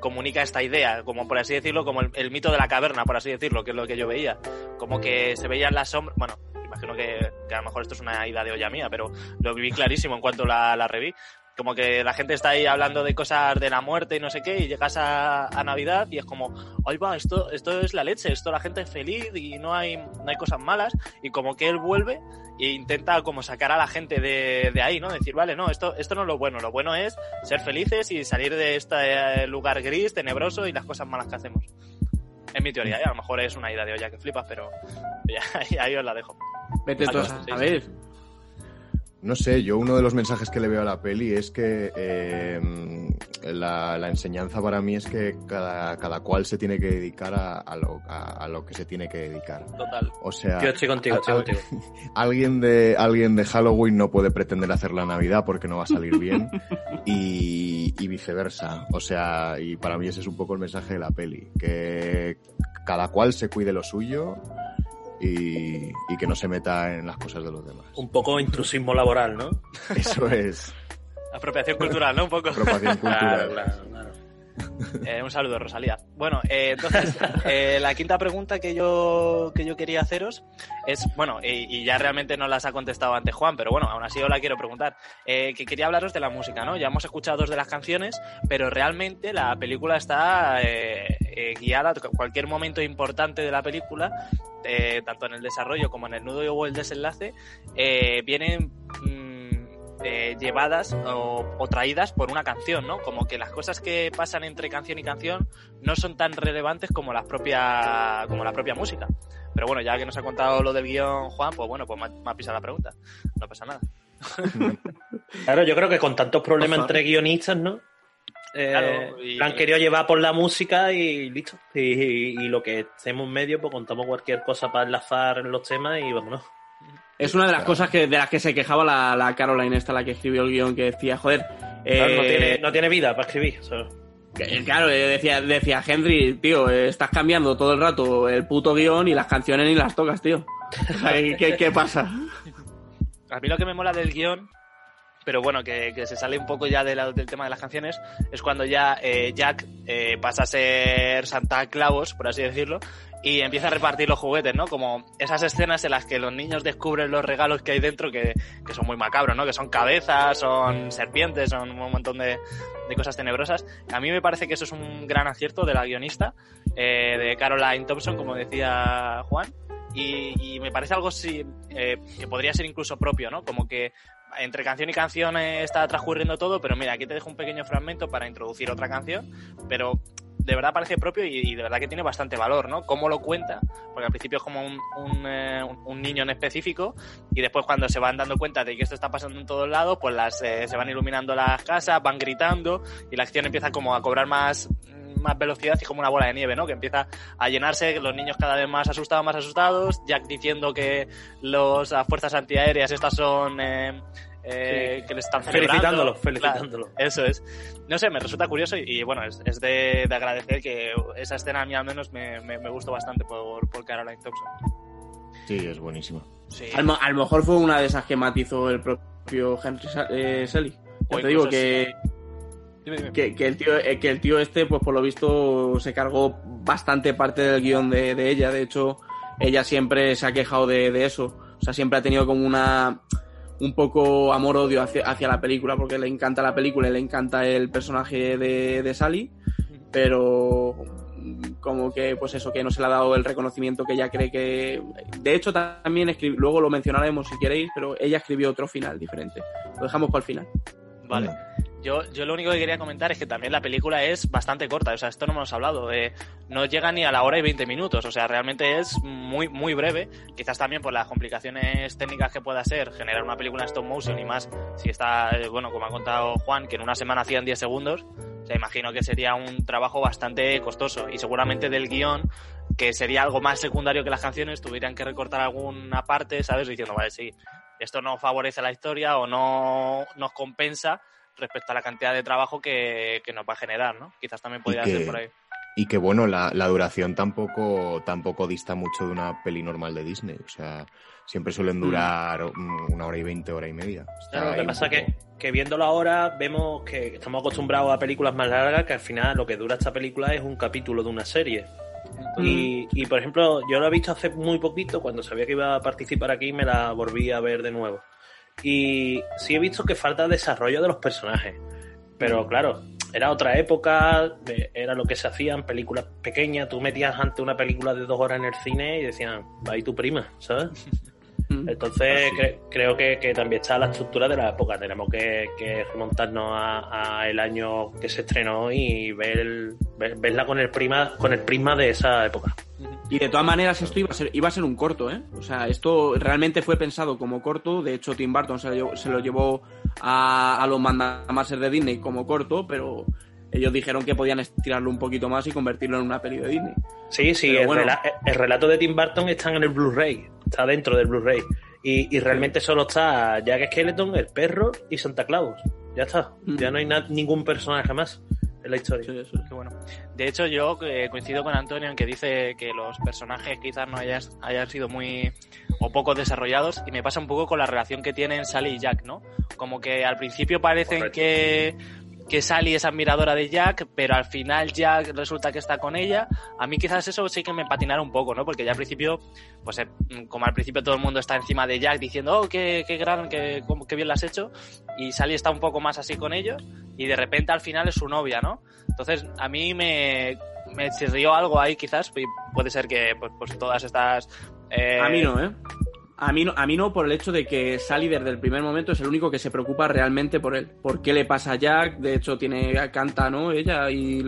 comunica esta idea, como por así decirlo, como el, el mito de la caverna, por así decirlo, que es lo que yo veía. Como que se veían las sombras, bueno, imagino que, que a lo mejor esto es una idea de olla mía, pero lo viví clarísimo en cuanto la, la reví. Como que la gente está ahí hablando de cosas de la muerte y no sé qué, y llegas a, a Navidad y es como, ay va, esto, esto es la leche, esto la gente es feliz y no hay, no hay cosas malas, y como que él vuelve e intenta como sacar a la gente de, de ahí, ¿no? Decir, vale, no, esto, esto no es lo bueno, lo bueno es ser felices y salir de este eh, lugar gris, tenebroso y las cosas malas que hacemos. Es mi teoría, ¿eh? a lo mejor es una idea de olla que flipas, pero ya, ahí os la dejo. Vete tú a saber. No sé, yo uno de los mensajes que le veo a la peli es que eh, La, la enseñanza para mí es que cada, cada cual se tiene que dedicar a, a lo, a, a lo que se tiene que dedicar. Total. O sea, Yo estoy contigo, estoy contigo. alguien de alguien de Halloween no puede pretender hacer la Navidad porque no va a salir bien y, y viceversa. O sea, y para mí ese es un poco el mensaje de la peli, que cada cual se cuide lo suyo y, y que no se meta en las cosas de los demás. Un poco intrusismo laboral, ¿no? Eso es Apropiación cultural, ¿no? Un poco. apropiación cultural. Claro, claro, claro. Eh, un saludo, Rosalía. Bueno, eh, entonces, eh, la quinta pregunta que yo, que yo quería haceros es, bueno, y, ya realmente no las ha contestado antes Juan, pero bueno, aún así yo la quiero preguntar. Que quería hablaros de la música, ¿no? Ya hemos escuchado dos de las canciones, pero realmente la película está guiada, cualquier momento importante de la película, tanto en el desarrollo como en el nudo o el desenlace, vienen... mm, eh, llevadas o, o traídas por una canción, ¿no? Como que las cosas que pasan entre canción y canción no son tan relevantes como la propia, como la propia música. Pero bueno, ya que nos ha contado lo del guion Juan, pues bueno, pues me ha, me ha pisado la pregunta. No pasa nada. Claro, yo creo que con tantos problemas entre guionistas, ¿no? Eh, Claro, y- han querido llevar por la música y listo. Y, y- y lo que estemos en medio, pues contamos cualquier cosa para enlazar los temas y vámonos. Es una de las cosas que, de las que se quejaba la, la Caroline esta, la que escribió el guion, que decía, joder, Claro, no, eh, tiene, no tiene vida para escribir. que- claro, eh, decía, decía Henry, tío, eh, estás cambiando todo el rato el puto guion y las canciones ni las tocas, tío. ¿Qué, qué pasa? A mí lo que me mola del guion, pero bueno, que, que se sale un poco ya de la- del tema de las canciones, es cuando ya eh, Jack eh, pasa a ser Santa Claus, por así decirlo, y empieza a repartir los juguetes, ¿no? Como esas escenas en las que los niños descubren los regalos que hay dentro que, que son muy macabros, ¿no? Que son cabezas, son serpientes, son un montón de, de cosas tenebrosas. A mí me parece que eso es un gran acierto de la guionista, eh, de Caroline Thompson, como decía Juan, y, y me parece algo sí, eh, que podría ser incluso propio, ¿no? Como que entre canción y canción eh, está transcurriendo todo, pero mira, aquí te dejo un pequeño fragmento para introducir otra canción, pero de verdad parece propio y, de verdad que tiene bastante valor, ¿no? Cómo lo cuenta, porque al principio es como eh, un- un niño en específico y después cuando se van dando cuenta de que esto está pasando en todos lados, pues las, eh, se van iluminando las casas, van gritando y la acción empieza como a cobrar más más velocidad y como una bola de nieve, ¿no? Que empieza a llenarse, los niños cada vez más asustados, más asustados, Jack diciendo que los, las fuerzas antiaéreas estas son... eh, eh, que le están celebrando. felicitándolo, Claro. felicitándolo. Eso es. No sé, me resulta curioso y, y, bueno, es, es de, de agradecer que esa escena a mí al menos me, me, me gustó bastante por, por Caroline Thompson. Sí, es buenísima. Sí. A lo, a lo mejor fue una de esas que matizó el propio Henry eh, Sally. Ya O te digo que, Dime, dime. que, que el tío, eh, que el tío este, pues por lo visto, se cargó bastante parte del guion de, de ella. De hecho, ella siempre se ha quejado de, de eso. O sea, siempre ha tenido como una un poco amor-odio hacia, hacia la película, porque le encanta la película y le encanta el personaje de, de Sally, pero como que, pues eso, que no se le ha dado el reconocimiento que ella cree que... De hecho, también escribió, luego lo mencionaremos si queréis, pero ella escribió otro final diferente. Lo dejamos para el final. Vale. Yo, yo lo único que quería comentar es que también la película es bastante corta, o sea, esto no hemos hablado, no llega ni a la hora y 20 minutos, o sea, realmente es muy, muy breve, quizás también por las complicaciones técnicas que pueda ser generar una película en stop motion y más si está, eh, bueno, como ha contado Juan, que en una semana hacían 10 segundos, o sea, imagino que sería un trabajo bastante costoso y seguramente del guion, que sería algo más secundario que las canciones, tuvieran que recortar alguna parte, ¿sabes? Diciendo, vale, sí, esto no favorece la historia o no nos compensa respecto a la cantidad de trabajo que, que nos va a generar, ¿no? Quizás también podría que- ser por ahí. Y que bueno, la, la duración tampoco, tampoco dista mucho de una peli normal de Disney. O sea, siempre suelen durar mm, una hora y veinte, hora y media. Claro, lo que pasa poco- que, que viéndolo ahora vemos que estamos acostumbrados a películas más largas que al final lo que dura esta película es un capítulo de una serie. Y, y, por ejemplo, yo lo he visto hace muy poquito, cuando sabía que iba a participar aquí me la volví a ver de nuevo. Y sí he visto que falta desarrollo de los personajes. Pero claro, era otra época, era lo que se hacía en películas pequeñas. Tú metías ante una película de dos horas en el cine y decían, va ahí tu prima, ¿sabes? Entonces cre- creo que, que también está la estructura de la época. Tenemos que, que remontarnos a, a el año que se estrenó y ver, el- ver- verla con el prima, con el prisma de esa época. Y de todas maneras esto iba a ser, iba a ser un corto, ¿eh? O sea, esto realmente fue pensado como corto. De hecho, Tim Burton se lo llevó, se lo llevó a, a los mandamásers de Disney como corto, pero ellos dijeron que podían estirarlo un poquito más y convertirlo en una peli de Disney. Sí, sí, el, bueno. rela- el relato de Tim Burton está en el Blu-ray, está dentro del Blu-ray. Y, y realmente solo está Jack Skeleton, el perro y Santa Claus. Ya está, Mm. ya no hay ningún personaje más en la historia. Sí, eso. Qué bueno. De hecho, yo eh, coincido con Antonio en que dice que los personajes quizás no hayan, hayan sido muy o poco desarrollados y me pasa un poco con la relación que tienen Sally y Jack, ¿no? Como que al principio parecen Correcto. que que Sally es admiradora de Jack, pero al final Jack resulta que está con ella. A mí quizás eso sí que me patinara un poco, ¿no? Porque ya al principio, pues eh, como al principio todo el mundo está encima de Jack diciendo, oh, qué, qué gran, qué, qué bien lo has hecho, y Sally está un poco más así con ellos, y de repente al final es su novia, ¿no? Entonces a mí me, me chirrió algo ahí quizás, y puede ser que pues, pues todas estas... eh, A mí no, ¿eh? A mí no, a mí no por el hecho de que Sally desde el primer momento es el único que se preocupa realmente por él. ¿Por qué le pasa a Jack? De hecho, tiene canta, ¿no? Ella y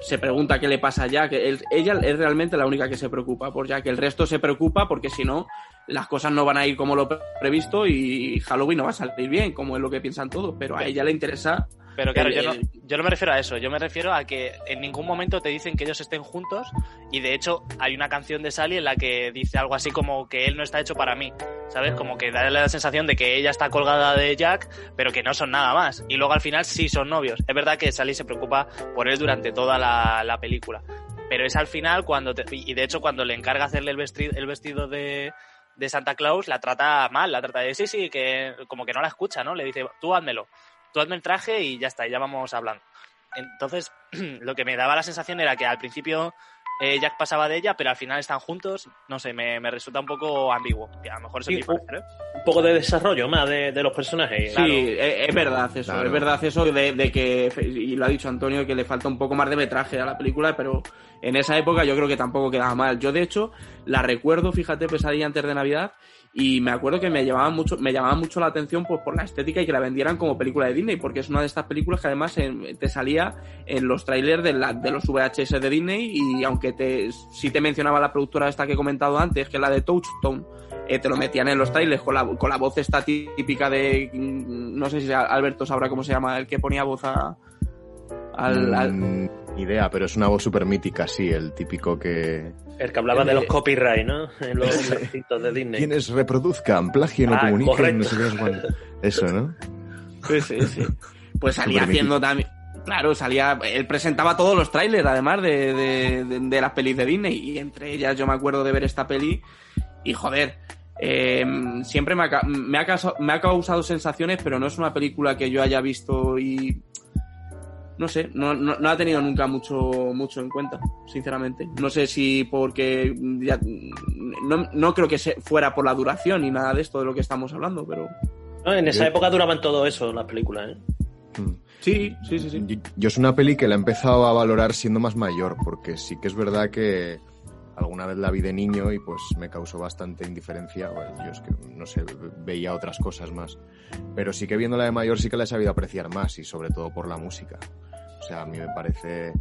se pregunta qué le pasa a Jack. Ella es realmente la única que se preocupa por Jack. El resto se preocupa porque si no, las cosas no van a ir como lo pre- previsto y Halloween no va a salir bien, como es lo que piensan todos. Pero a ella le interesa Pero claro, El- yo no, el- yo no me refiero a eso, yo me refiero a que en ningún momento te dicen que ellos estén juntos y de hecho hay una canción de Sally en la que dice algo así como que él no está hecho para mí, ¿sabes? Como que da la sensación de que ella está colgada de Jack, pero que no son nada más. Y luego al final sí son novios. Es verdad que Sally se preocupa por él durante toda la, la película, pero es al final cuando, te- y de hecho cuando le encarga hacerle el vestido, el vestido de, de Santa Claus, la trata mal, la trata de sí, sí, que como que no la escucha, ¿no? Le dice, tú házmelo tú hazme el traje y ya está, y ya vamos hablando. Entonces, lo que me daba la sensación era que al principio eh, Jack pasaba de ella, pero al final están juntos, no sé, me, me resulta un poco ambiguo. Que a lo mejor es Sí, mi parecer, ¿eh? Un poco de desarrollo más de, de los personajes. Sí, es, es verdad eso, Claro. es verdad eso de, de que, y lo ha dicho Antonio, que le falta un poco más de metraje a la película, pero en esa época yo creo que tampoco quedaba mal. Yo de hecho la recuerdo, fíjate, Pesadilla antes de Navidad, y me acuerdo que me llamaba mucho, me llamaba mucho la atención pues, por la estética y que la vendieran como película de Disney, porque es una de estas películas que además en- te salía en los trailers de, la- de los VHS de Disney, y aunque te, si te mencionaba la productora esta que he comentado antes, que es la de Touchstone, eh, te lo metían en los trailers con la, con la voz esta típica de. mm, No sé si Alberto sabrá cómo se llama, el que ponía voz a. Al, al- Mm, idea, pero es una voz súper mítica, sí, el típico que... El que hablaba de los copyright, ¿no? En los ejércitos de Disney. Quienes reproduzcan, plagien o Ah, comuniquen, correcto. no sé qué, no sé cuánto. Eso, ¿no? Sí, sí, sí. Pues salía haciendo también. Claro, salía. Él presentaba todos los trailers, además de, de, de- de las pelis de Disney. Y entre ellas yo me acuerdo de ver esta peli. Y joder. eh, siempre me ha, me, ha causado, me ha causado sensaciones, pero no es una película que yo haya visto y. No sé, no, no, no ha tenido nunca mucho, mucho en cuenta, sinceramente. No sé si porque. ya- no, no creo que se, fuera por la duración ni nada de esto de lo que estamos hablando, pero. No, en esa Yo- época duraban todo eso las películas, ¿eh? Mm. Sí, sí, sí, sí. Yo, yo es una peli que la he empezado a valorar siendo más mayor, porque sí que es verdad que alguna vez la vi de niño y pues me causó bastante indiferencia. Bueno, yo es que, no sé, veía otras cosas más. Pero sí que viéndola de mayor sí que la he sabido apreciar más y sobre todo por la música. O sea, a mí me parece,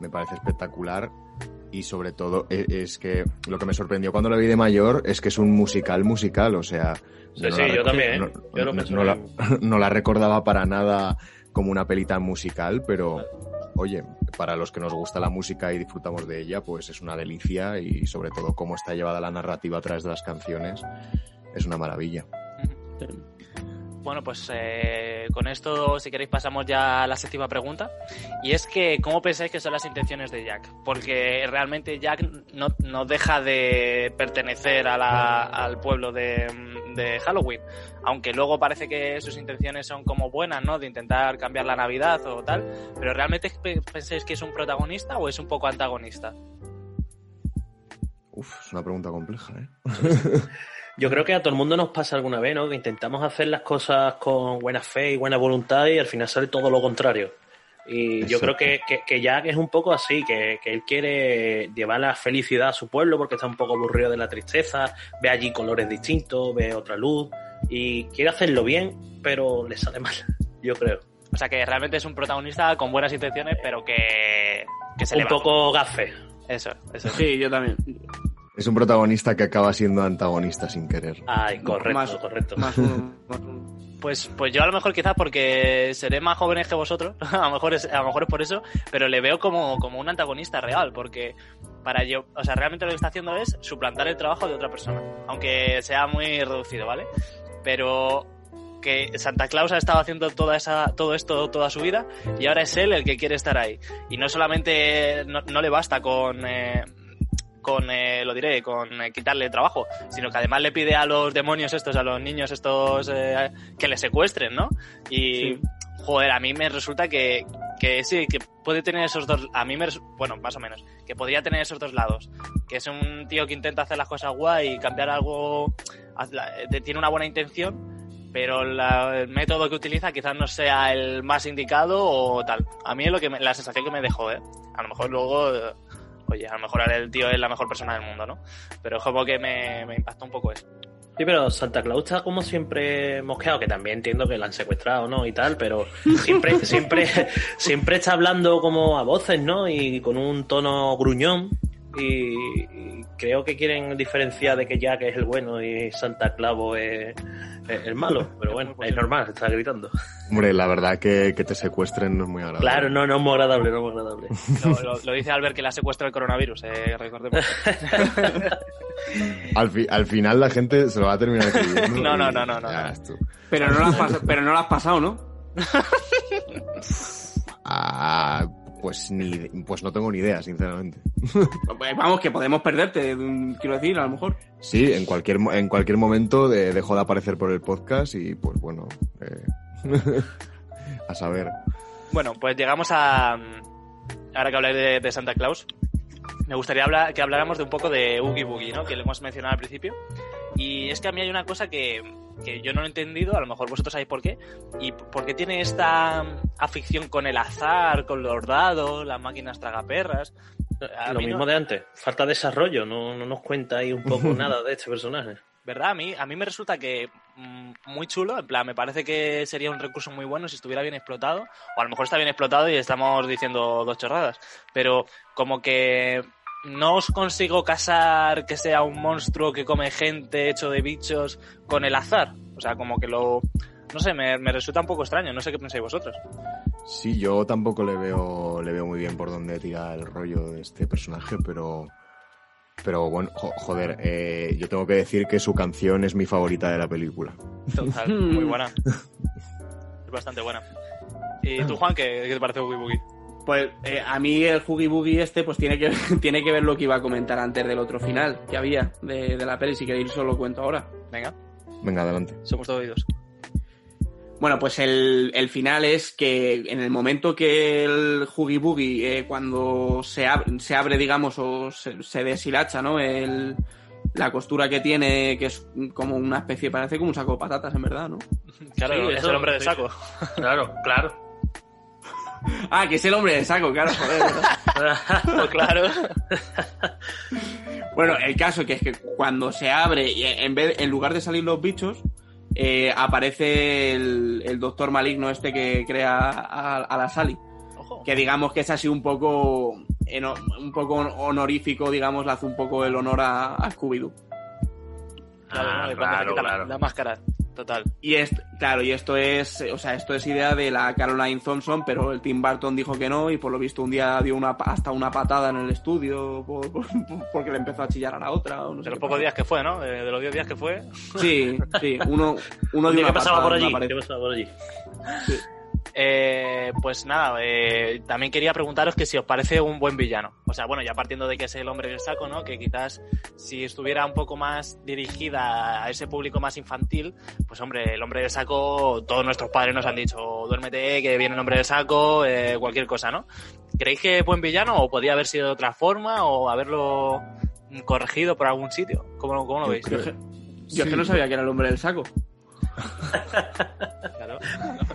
me parece espectacular y sobre todo e- es, que lo que me sorprendió cuando la vi de mayor es que es un musical musical, o sea... Sí, no sí, la yo también, ¿eh? no- Yo no- no la- no la recordaba para nada como una peli tan musical, pero oye, para los que nos gusta la música y disfrutamos de ella, pues es una delicia y sobre todo cómo está llevada la narrativa a través de las canciones, es una maravilla. Bueno, pues eh, con esto, si queréis, pasamos ya a la séptima pregunta. Y es que, ¿cómo pensáis que son las intenciones de Jack? Porque realmente Jack no, no deja de pertenecer al pueblo de, de Halloween. Aunque luego parece que sus intenciones son como buenas, ¿no? De intentar cambiar la Navidad o tal. Pero ¿realmente pe- pensáis que es un protagonista o es un poco antagonista? Uf, es una pregunta compleja, ¿eh? Yo creo que a todo el mundo nos pasa alguna vez, ¿no? Que intentamos hacer las cosas con buena fe y buena voluntad y al final sale todo lo contrario. Y yo creo que, que, que Jack es un poco así, que, que él quiere llevar la felicidad a su pueblo porque está un poco aburrido de la tristeza, ve allí colores distintos, ve otra luz y quiere hacerlo bien, pero le sale mal, yo creo. O sea, que realmente es un protagonista con buenas intenciones, pero que, que se le Un va. poco gafe. Eso, eso. Sí, yo también. Es un protagonista que acaba siendo antagonista sin querer. Ay, correcto, Más- correcto. Más más. Pues, pues yo a lo mejor quizás porque seré más jóvenes que vosotros, a lo mejor es, a lo mejor es por eso, pero le veo como, como un antagonista real, porque para yo, o sea, realmente lo que está haciendo es suplantar el trabajo de otra persona, aunque sea muy reducido, ¿vale? Pero que Santa Claus ha estado haciendo toda esa, todo esto toda su vida y ahora es él el que quiere estar ahí. Y no solamente no, no le basta con, eh, con eh, lo diré, con eh, quitarle trabajo, sino que además le pide a los demonios estos, a los niños estos, eh, que le secuestren, ¿no? Y, Sí. joder, a mí me resulta que, que sí, que puede tener esos dos, a mí me, bueno, más o menos, que podría tener esos dos lados, que es un tío que intenta hacer las cosas guay y cambiar algo, eh, tiene una buena intención, pero la- el método que utiliza quizás no sea el más indicado o tal. A mí es lo que me- la sensación que me dejó, ¿eh? A lo mejor luego, eh, oye, a lo mejor el tío es la mejor persona del mundo, ¿no? Pero es como que me, me impactó un poco eso. Sí, pero Santa Claus está como siempre mosqueado, que también entiendo que la han secuestrado, ¿no? Y tal, pero siempre, siempre, siempre está hablando como a voces, ¿no? Y con un tono gruñón. Y, y creo que quieren diferenciar de que Jack es el bueno y Santa Clavo es, es el malo. Pero bueno, es normal, está gritando. Hombre, la verdad que, que te secuestren no es muy agradable. Claro, no, no es muy agradable, no es muy agradable. Lo, lo- lo dice Albert que la secuestra el coronavirus, eh, recordemos. Al, fi- al final la gente se lo va a terminar creyendo. No, no, y no, no, no, ya no. Pero no lo has, pero no lo has pasado, ¿no? Ah, pues ni, pues no tengo ni idea, sinceramente. Pues Vamos, que podemos perderte, mm, quiero decir, a lo mejor. Sí, en cualquier, mo- en cualquier momento de- dejo de aparecer por el podcast y pues bueno, eh, a saber. Bueno, pues llegamos a. Ahora que habláis de, de Santa Claus, me gustaría hablar, que habláramos de un poco de Oogie Boogie, ¿no? Que le hemos mencionado al principio. Y es que a mí hay una cosa que, que yo no lo he entendido, a lo mejor vosotros sabéis por qué. ¿Y por qué tiene esta afición con el azar, con los dados, las máquinas tragaperras? A Lo no- mismo de antes, falta desarrollo, no, no nos cuenta ahí un poco nada de este personaje. ¿Verdad? A mí, a mí me resulta que mm, muy chulo, en plan, me parece que sería un recurso muy bueno si estuviera bien explotado, o a lo mejor está bien explotado y estamos diciendo dos chorradas, pero como que no os consigo casar que sea un monstruo que come gente hecho de bichos con el azar. O sea, como que lo... No sé, me, me resulta un poco extraño, no sé qué pensáis vosotros. Sí, yo tampoco le veo, le veo muy bien por dónde tira el rollo de este personaje, pero, pero bueno, jo- joder, eh, yo tengo que decir que su canción es mi favorita de la película. Total, muy buena. Es bastante buena. ¿Y tú, Juan, qué, qué te parece Boogie Boogie? Pues eh, a mí el Huggy Boogie este pues tiene que, tiene que ver lo que iba a comentar antes del otro final que había de, de la peli. Si queréis os lo cuento ahora. Venga, Venga, adelante. somos todos oídos. Bueno, pues el, el final es que en el momento que el Huggy Boogie, eh, cuando se abre, se abre, digamos, o se, se deshilacha, ¿no? El, la costura que tiene, que es como una especie, parece como un saco de patatas, en verdad, ¿no? Claro, Sí, es eso, el hombre de sí. saco. Claro, claro. Ah, que es el hombre del saco, claro, joder. Pues claro. Bueno, el caso que es que cuando se abre, en vez, en lugar de salir los bichos, eh, aparece el, el doctor maligno este que crea a, a la Sally. Ojo. Que digamos que es así un poco un poco honorífico, digamos, le hace un poco el honor a, a Scooby-Doo. Claro, Ah, ¿no? De se claro, quita la- claro. La, máscara. Total. Y es, claro, y esto es, o sea, esto es idea de la Caroline Thompson, pero el Tim Burton dijo que no y por lo visto un día dio una, hasta una patada en el estudio por- por- porque le empezó a chillar a la otra. O no sé De los pocos días que fue, ¿no? De los 10 días que fue. Sí, sí, uno, uno Un dio día una que pasaba patada por allí. ¿qué pasaba por allí? Eh, pues nada, eh, también quería preguntaros que si os parece un buen villano. O sea, bueno, ya partiendo de que es el hombre del saco, ¿no? Que quizás si estuviera un poco más dirigida a ese público más infantil, pues hombre, el hombre del saco, todos nuestros padres nos han dicho, duérmete, que viene el hombre del saco, eh, cualquier cosa, ¿no? ¿Creéis que es buen villano o podía haber sido de otra forma o haberlo corregido por algún sitio? ¿Cómo, cómo lo Yo veis? creo- Yo es que no sabía que era el hombre del saco. Claro,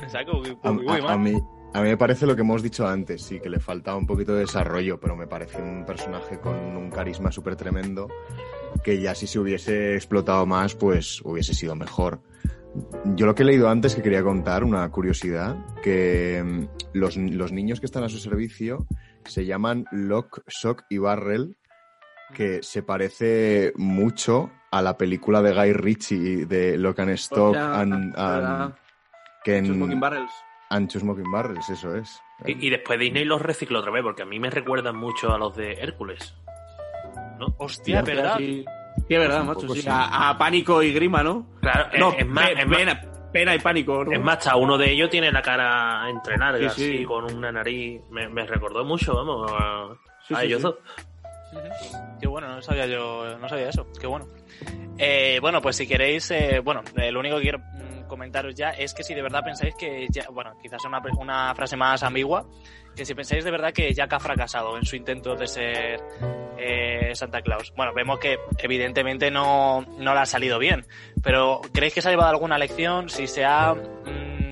saco, uy, A, uy, a- uy, a mal. mí, a mí me parece lo que hemos dicho antes, sí, que le faltaba un poquito de desarrollo, pero me parece un personaje con un carisma súper tremendo que ya si se hubiese explotado más, pues hubiese sido mejor. Yo lo que he leído antes que quería contar, una curiosidad, que mm, los, los niños que están a su servicio se llaman Lock, Shock y Barrel, que se parece mucho a la película de Guy Ritchie de Lock and Stock and, and-. Que en Smoking Barrels. Ancho Smoking Barrels, eso es. Y, y después Disney los recicló otra vez, porque a mí me recuerdan mucho a los de Hércules. ¿No? Hostia, ¿verdad? Sí, sí, es verdad, macho. Sí. sí. A, a Pánico y Grima, ¿no? Claro, no, es, es más, es más- pena, pena y Pánico. ¿no? es más, hasta uno de ellos tiene la cara entre larga, Sí, sí. así, con una nariz. Me, me recordó mucho, vamos, a, Sí, a sí, ellos sí. dos. Qué bueno, no sabía yo, no sabía eso. Qué bueno. Eh, bueno, pues si queréis, eh, bueno, eh, lo único que quiero comentaros ya es que si de verdad pensáis que, ya, bueno, quizás una, una frase más ambigua, que si pensáis de verdad que Jack ha fracasado en su intento de ser eh, Santa Claus. Bueno, vemos que evidentemente no, no le ha salido bien, pero ¿creéis que se ha llevado alguna lección? Si se ha... mm,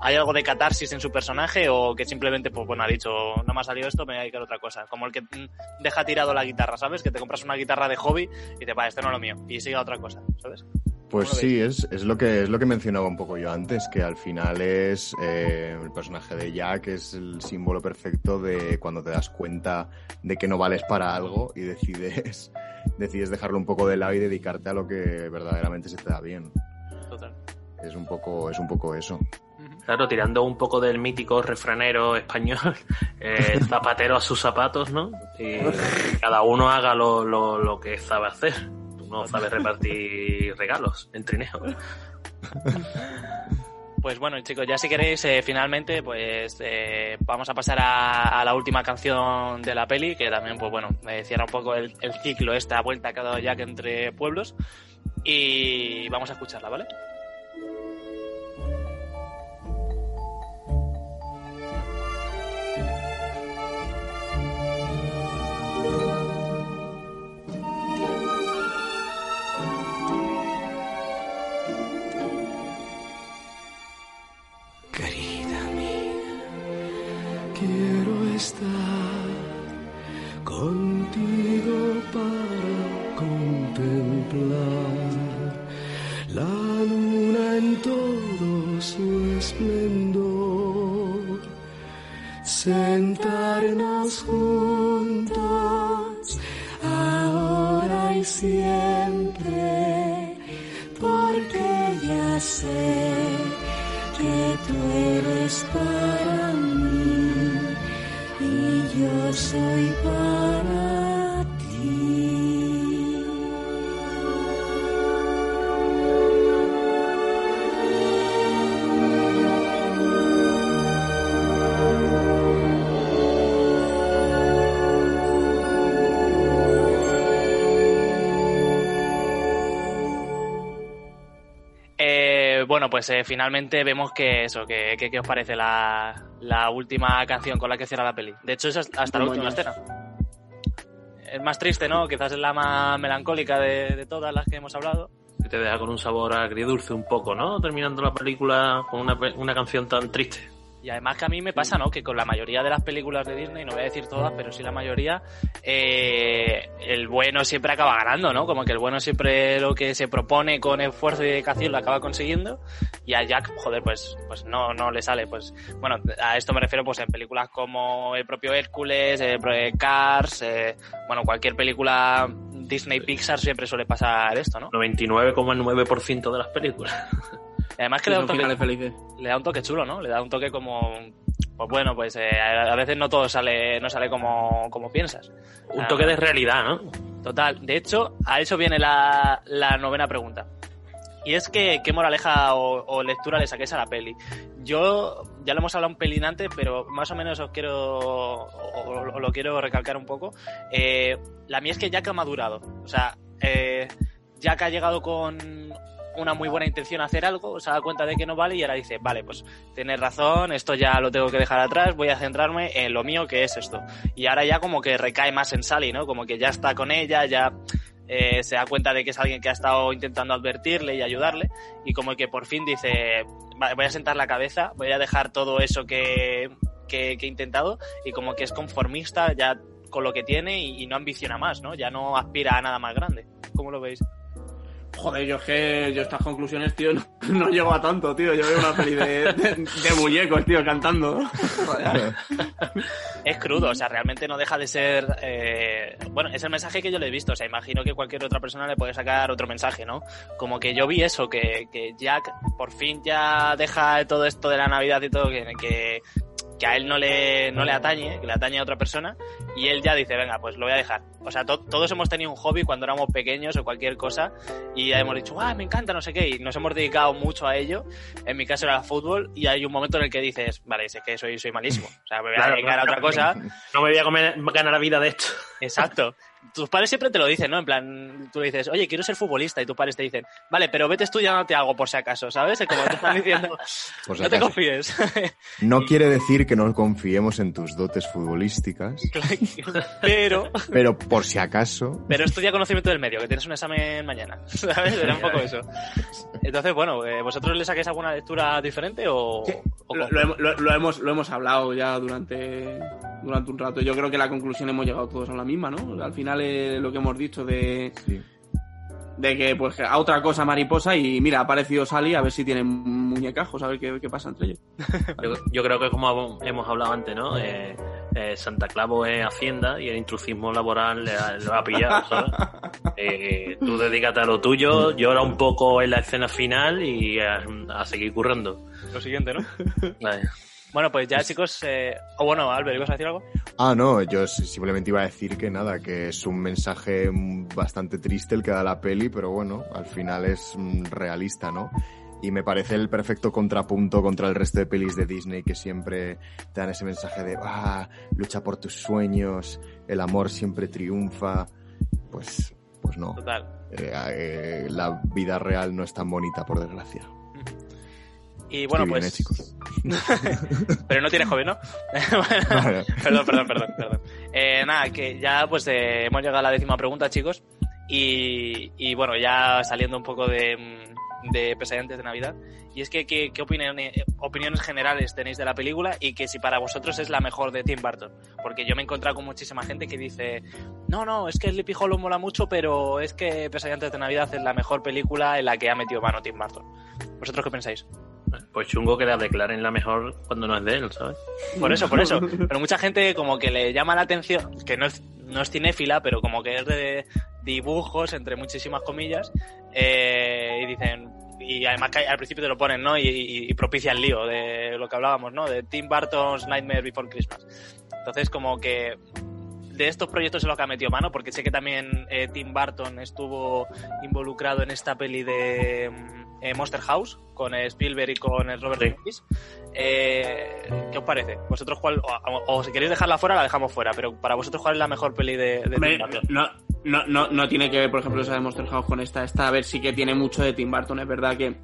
¿Hay algo de catarsis en su personaje o que simplemente, pues bueno, ha dicho, no me ha salido esto, me voy a dedicar a otra cosa? Como el que mm, deja tirado la guitarra, ¿sabes? Que te compras una guitarra de hobby y te va, esto no es lo mío, y sigue a otra cosa, ¿sabes? Pues ¿Cómo lo sí, es, es lo que es lo que mencionaba un poco yo antes, que al final es eh, el personaje de Jack es el símbolo perfecto de cuando te das cuenta de que no vales para algo y decides decides dejarlo un poco de lado y dedicarte a lo que verdaderamente se te da bien. Total. Es un poco es un poco eso. Claro, tirando un poco del mítico refranero español, eh, zapatero a sus zapatos, ¿no? Y cada uno haga lo, lo, lo que sabe hacer. No sabes repartir regalos en trineo. Pues bueno, chicos, ya si queréis, eh, finalmente, pues eh, vamos a pasar a, a la última canción de la peli, que también, pues bueno, eh, cierra un poco el, el ciclo, esta vuelta que ha dado Jack entre pueblos. Y vamos a escucharla, ¿vale? school. Bueno, pues eh, finalmente vemos que eso, que, que- ¿qué os parece la, la última canción con la que cierra la peli? De hecho, es hasta hasta la última escena. Es más triste, ¿no? Quizás es la más melancólica de, de todas las que hemos hablado. Que te deja con un sabor agridulce un poco, ¿no? Terminando la película con una, pe- una canción tan triste. Y además que a mí me pasa, ¿no? Que con la mayoría de las películas de Disney, no voy a decir todas, pero sí la mayoría, eh, el bueno siempre acaba ganando, ¿no? Como que el bueno siempre lo que se propone con esfuerzo y dedicación lo acaba consiguiendo. Y a Jack, joder, pues, pues no, no le sale. Pues, bueno, a esto me refiero pues en películas como el propio Hércules, pro- eh, Cars, eh, bueno, cualquier película Disney Pixar siempre suele pasar esto, ¿no? 99,9% de las películas. Además que le da, un toque, felices. le da un toque chulo, ¿no? Le da un toque como, pues bueno, pues eh, a veces no todo sale, no sale como, como piensas. Un Ah, toque de realidad, ¿no? Total. De hecho, a eso viene la, la novena pregunta. Y es que, ¿qué moraleja o, o lectura le saquéis a la peli? Yo, ya lo hemos hablado un pelín antes, pero más o menos os quiero, o, o- o lo quiero recalcar un poco. Eh, la mía es que Jack ha madurado. O sea, eh, Jack ha llegado con una muy buena intención hacer algo, se dado cuenta de que no vale y ahora dice, vale, pues tienes razón, esto ya lo tengo que dejar atrás, voy a centrarme en lo mío que es esto. Y ahora ya como que recae más en Sally, ¿no? Como que ya está con ella, ya eh, se da cuenta de que es alguien que ha estado intentando advertirle y ayudarle y como que por fin dice, "Vale, voy a sentar la cabeza, voy a dejar todo eso que, que, he intentado y como que es conformista ya con lo que tiene y no ambiciona más, ¿no? Ya no aspira a nada más grande. ¿Cómo lo veis? Joder, yo es que yo estas conclusiones, tío, no, llego a tanto, tío. Yo veo una peli de, de, muñecos, tío, cantando. Es crudo, o sea, realmente no deja de ser. eh, bueno, es el mensaje que yo le he visto. O sea, imagino que cualquier otra persona le puede sacar otro mensaje, ¿no? Como que yo vi eso, que, que Jack por fin ya deja todo esto de la Navidad y todo, que, que a él no le, no le atañe, que le atañe a otra persona, y él ya dice, venga, pues lo voy a dejar. O sea, to- todos hemos tenido un hobby cuando éramos pequeños o cualquier cosa, y ya hemos dicho, ah, me encanta, no sé qué, y nos hemos dedicado mucho a ello. En mi caso era el fútbol, y hay un momento en el que dices, vale, es que soy, soy malísimo. O sea, me voy a Claro, dedicar a otra cosa. No me voy a comer, ganar la vida de esto. Exacto. Tus padres siempre te lo dicen, ¿no? En plan, tú le dices, oye, quiero ser futbolista, y tus padres te dicen, vale, pero vete estudiándote algo por si acaso, ¿sabes? Es como te están diciendo, Por si no te confíes. No quiere decir que no confiemos en tus dotes futbolísticas, pero, pero por si acaso. pero estudia conocimiento del medio, que tienes un examen mañana, ¿sabes? Era un poco eso. Entonces, bueno, eh, ¿vosotros le saquéis alguna lectura diferente o...? o Lo, lo hemos- lo- lo hemos, lo hemos hablado ya durante, durante un rato. Yo creo que la conclusión hemos llegado todos a la misma, ¿no? Al final es lo que hemos dicho de, Sí. de que pues a otra cosa mariposa y mira, ha aparecido Sally a ver si tienen muñecajos, a ver qué, qué pasa entre ellos. Yo, yo creo que como hemos hablado antes, ¿no? Eh, eh, Santa Clavo es Hacienda y el intrusismo laboral le ha, lo ha pillado, ¿sabes? Eh, tú dedícate a lo tuyo, llora un poco en la escena final y a, a seguir currando. Lo siguiente, ¿no? Vale. Bueno, pues ya, chicos... Eh... O bueno, Albert, ¿ibas a decir algo? Ah, no, yo simplemente iba a decir que nada, que es un mensaje bastante triste el que da la peli, pero bueno, al final es mm, realista, ¿no? Y me parece el perfecto contrapunto contra el resto de pelis de Disney que siempre te dan ese mensaje de, ah, lucha por tus sueños, el amor siempre triunfa. Pues, pues no. Total. Eh, eh, la vida real no es tan bonita, por desgracia. Y bueno, Estoy bien, pues... ¿eh? Pero no tienes hobby, ¿no? Bueno, perdón, perdón, perdón, perdón. Eh, nada, que ya pues eh, hemos llegado a la décima pregunta, chicos. Y, y bueno, ya saliendo un poco de, mm, de pesadillas de Navidad. Y es que, ¿qué, qué opiniones, opiniones generales tenéis de la película? Y que si para vosotros es la mejor de Tim Burton. Porque yo me he encontrado con muchísima gente que dice, no, no, es que Sleepy Hollow mola mucho, pero es que Pesadillas de Navidad es la mejor película en la que ha metido mano Tim Burton. ¿Vosotros qué pensáis? Pues chungo que la declaren la mejor cuando no es de él, ¿sabes? Por eso, por eso. Pero mucha gente como que le llama la atención, que no es, no es cinéfila, pero como que es de dibujos, entre muchísimas comillas, eh, y dicen, y además que al principio te lo ponen, ¿no? Y, y- y propicia el lío de lo que hablábamos, ¿no? De Tim Burton's Nightmare Before Christmas. Entonces como que de estos proyectos es lo que ha metido mano, porque sé que también eh, Tim Burton estuvo involucrado en esta peli de mm, eh, Monster House, con eh, Spielberg y con el Robert Sí. Zemeckis. Eh, ¿Qué os parece? ¿Vosotros cuál, o, o si queréis dejarla fuera, la dejamos fuera, pero para vosotros cuál es la mejor peli de, Tim Burton? no, no, no, no tiene que ver, por ejemplo, esa de Monster House con esta. Esta, a ver, sí que tiene mucho de Tim Burton. Es verdad que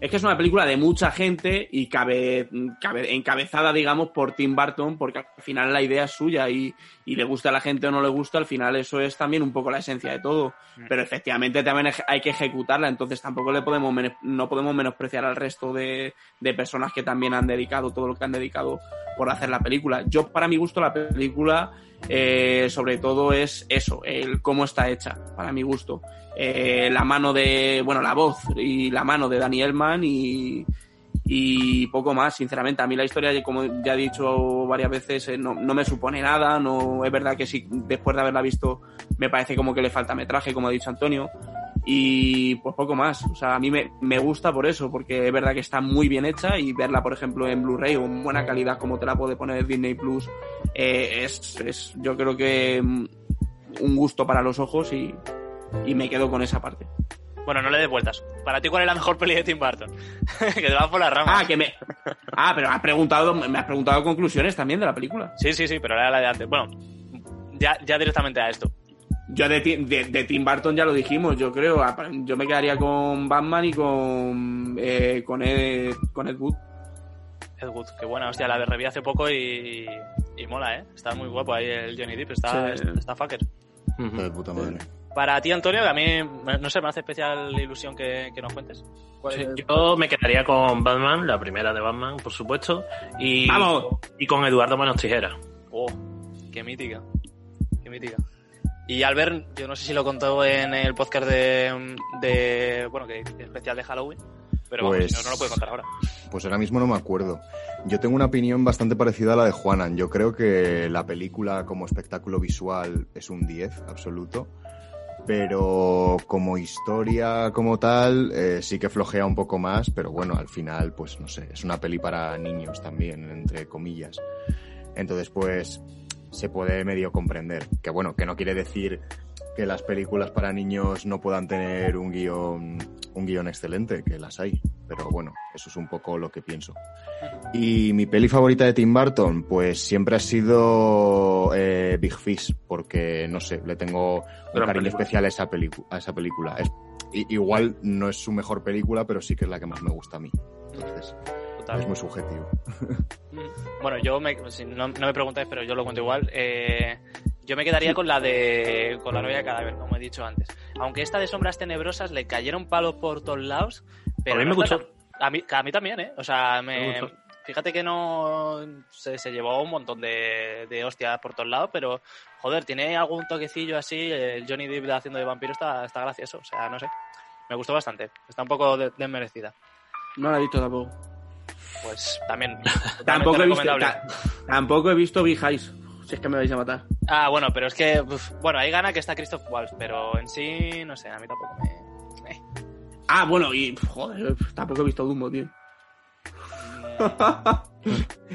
es que es una película de mucha gente y cabe, cabe encabezada, digamos, por Tim Burton, porque al final la idea es suya y, y le gusta a la gente o no le gusta, al final eso es también un poco la esencia de todo. Pero efectivamente también hay que ejecutarla, entonces tampoco le podemos no podemos menospreciar al resto de, de personas que también han dedicado todo lo que han dedicado por hacer la película. Yo, para mi gusto, la película eh, sobre todo es eso, el cómo está hecha, para mi gusto. Eh, la mano de, bueno, la voz y la mano de Danny Elman y, y poco más, sinceramente. A mí la historia, como ya he dicho varias veces, eh, no, no me supone nada, no es verdad que sí, después de haberla visto, me parece como que le falta metraje, como ha dicho Antonio. Y pues poco más. O sea, a mí me, me gusta por eso, porque es verdad que está muy bien hecha y verla, por ejemplo, en Blu-ray o en buena calidad como te la puede poner Disney Plus, eh, es, es, yo creo que mm, un gusto para los ojos y, y me quedo con esa parte. Bueno, no le des vueltas. Para ti, ¿cuál es la mejor peli de Tim Burton? que te vas por las ramas. Ah, que me. Ah, pero has preguntado, me has preguntado conclusiones también de la película. Sí, sí, sí, pero era la de antes. Bueno, ya, ya directamente a esto. Yo de, de, de Tim Burton ya lo dijimos, yo creo. Yo me quedaría con Batman y con eh, con Ed, con Ed Wood. Ed Wood, qué buena, hostia, la reví hace poco y, y mola, ¿eh? Está muy guapo ahí el Johnny Depp, está, Sí. está fucker. De puta madre. Para ti, Antonio, que a mí, no sé, me hace especial ilusión que, que nos cuentes. ¿Cuál Sí, es- yo me quedaría con Batman, la primera de Batman, por supuesto, y, ¡Vamos! y con Eduardo Manos Tijera. Oh, qué mítica. Qué mítica. Y Albert, yo no sé si lo contó en el podcast de, de bueno, que especial de Halloween, pero vamos, Pues- si no, no lo puede contar ahora. Pues ahora mismo no me acuerdo. Yo tengo una opinión bastante parecida a la de Juanan. Yo creo que la película como espectáculo visual es un 10 absoluto. Pero como historia como tal, eh, sí que flojea un poco más, pero bueno, al final, pues no sé, es una peli para niños también, entre comillas. Entonces, pues, se puede medio comprender. Que bueno, que no quiere decir que las películas para niños no puedan tener un guion, un guion excelente, que las hay. Pero bueno, eso es un poco lo que pienso. Y mi peli favorita de Tim Burton, pues siempre ha sido eh, Big Fish, porque no sé, le tengo un Gran cariño película. especial a esa, a esa película. Es- igual no es su mejor película, pero sí que es la que más me gusta a mí. Entonces, Total. es muy subjetivo. Mm. Bueno, yo me, si no, no me preguntáis, pero yo lo cuento igual. Eh, yo me quedaría con la de con la novia de cadáver, como he dicho antes. Aunque esta de sombras tenebrosas le cayeron palos por todos lados, pero A mí me gustó. A mí, a mí también, ¿eh? O sea, Me me, fíjate que no se, se llevó un montón de, de hostias por todos lados, pero joder, tiene algún toquecillo así. El Johnny Depp haciendo de vampiro está, está gracioso. O sea, no sé. Me gustó bastante. Está un poco de- desmerecida. No la he visto tampoco. Pues también. Tampoco he visto, tampoco he visto Big Eyes. Si es que me vais a matar. Ah, bueno, pero es que, uf, bueno, ahí gana que está Christoph Waltz, pero en sí, no sé, a mí tampoco me... eh. Ah, bueno, y joder, tampoco he visto Dumbo, tío.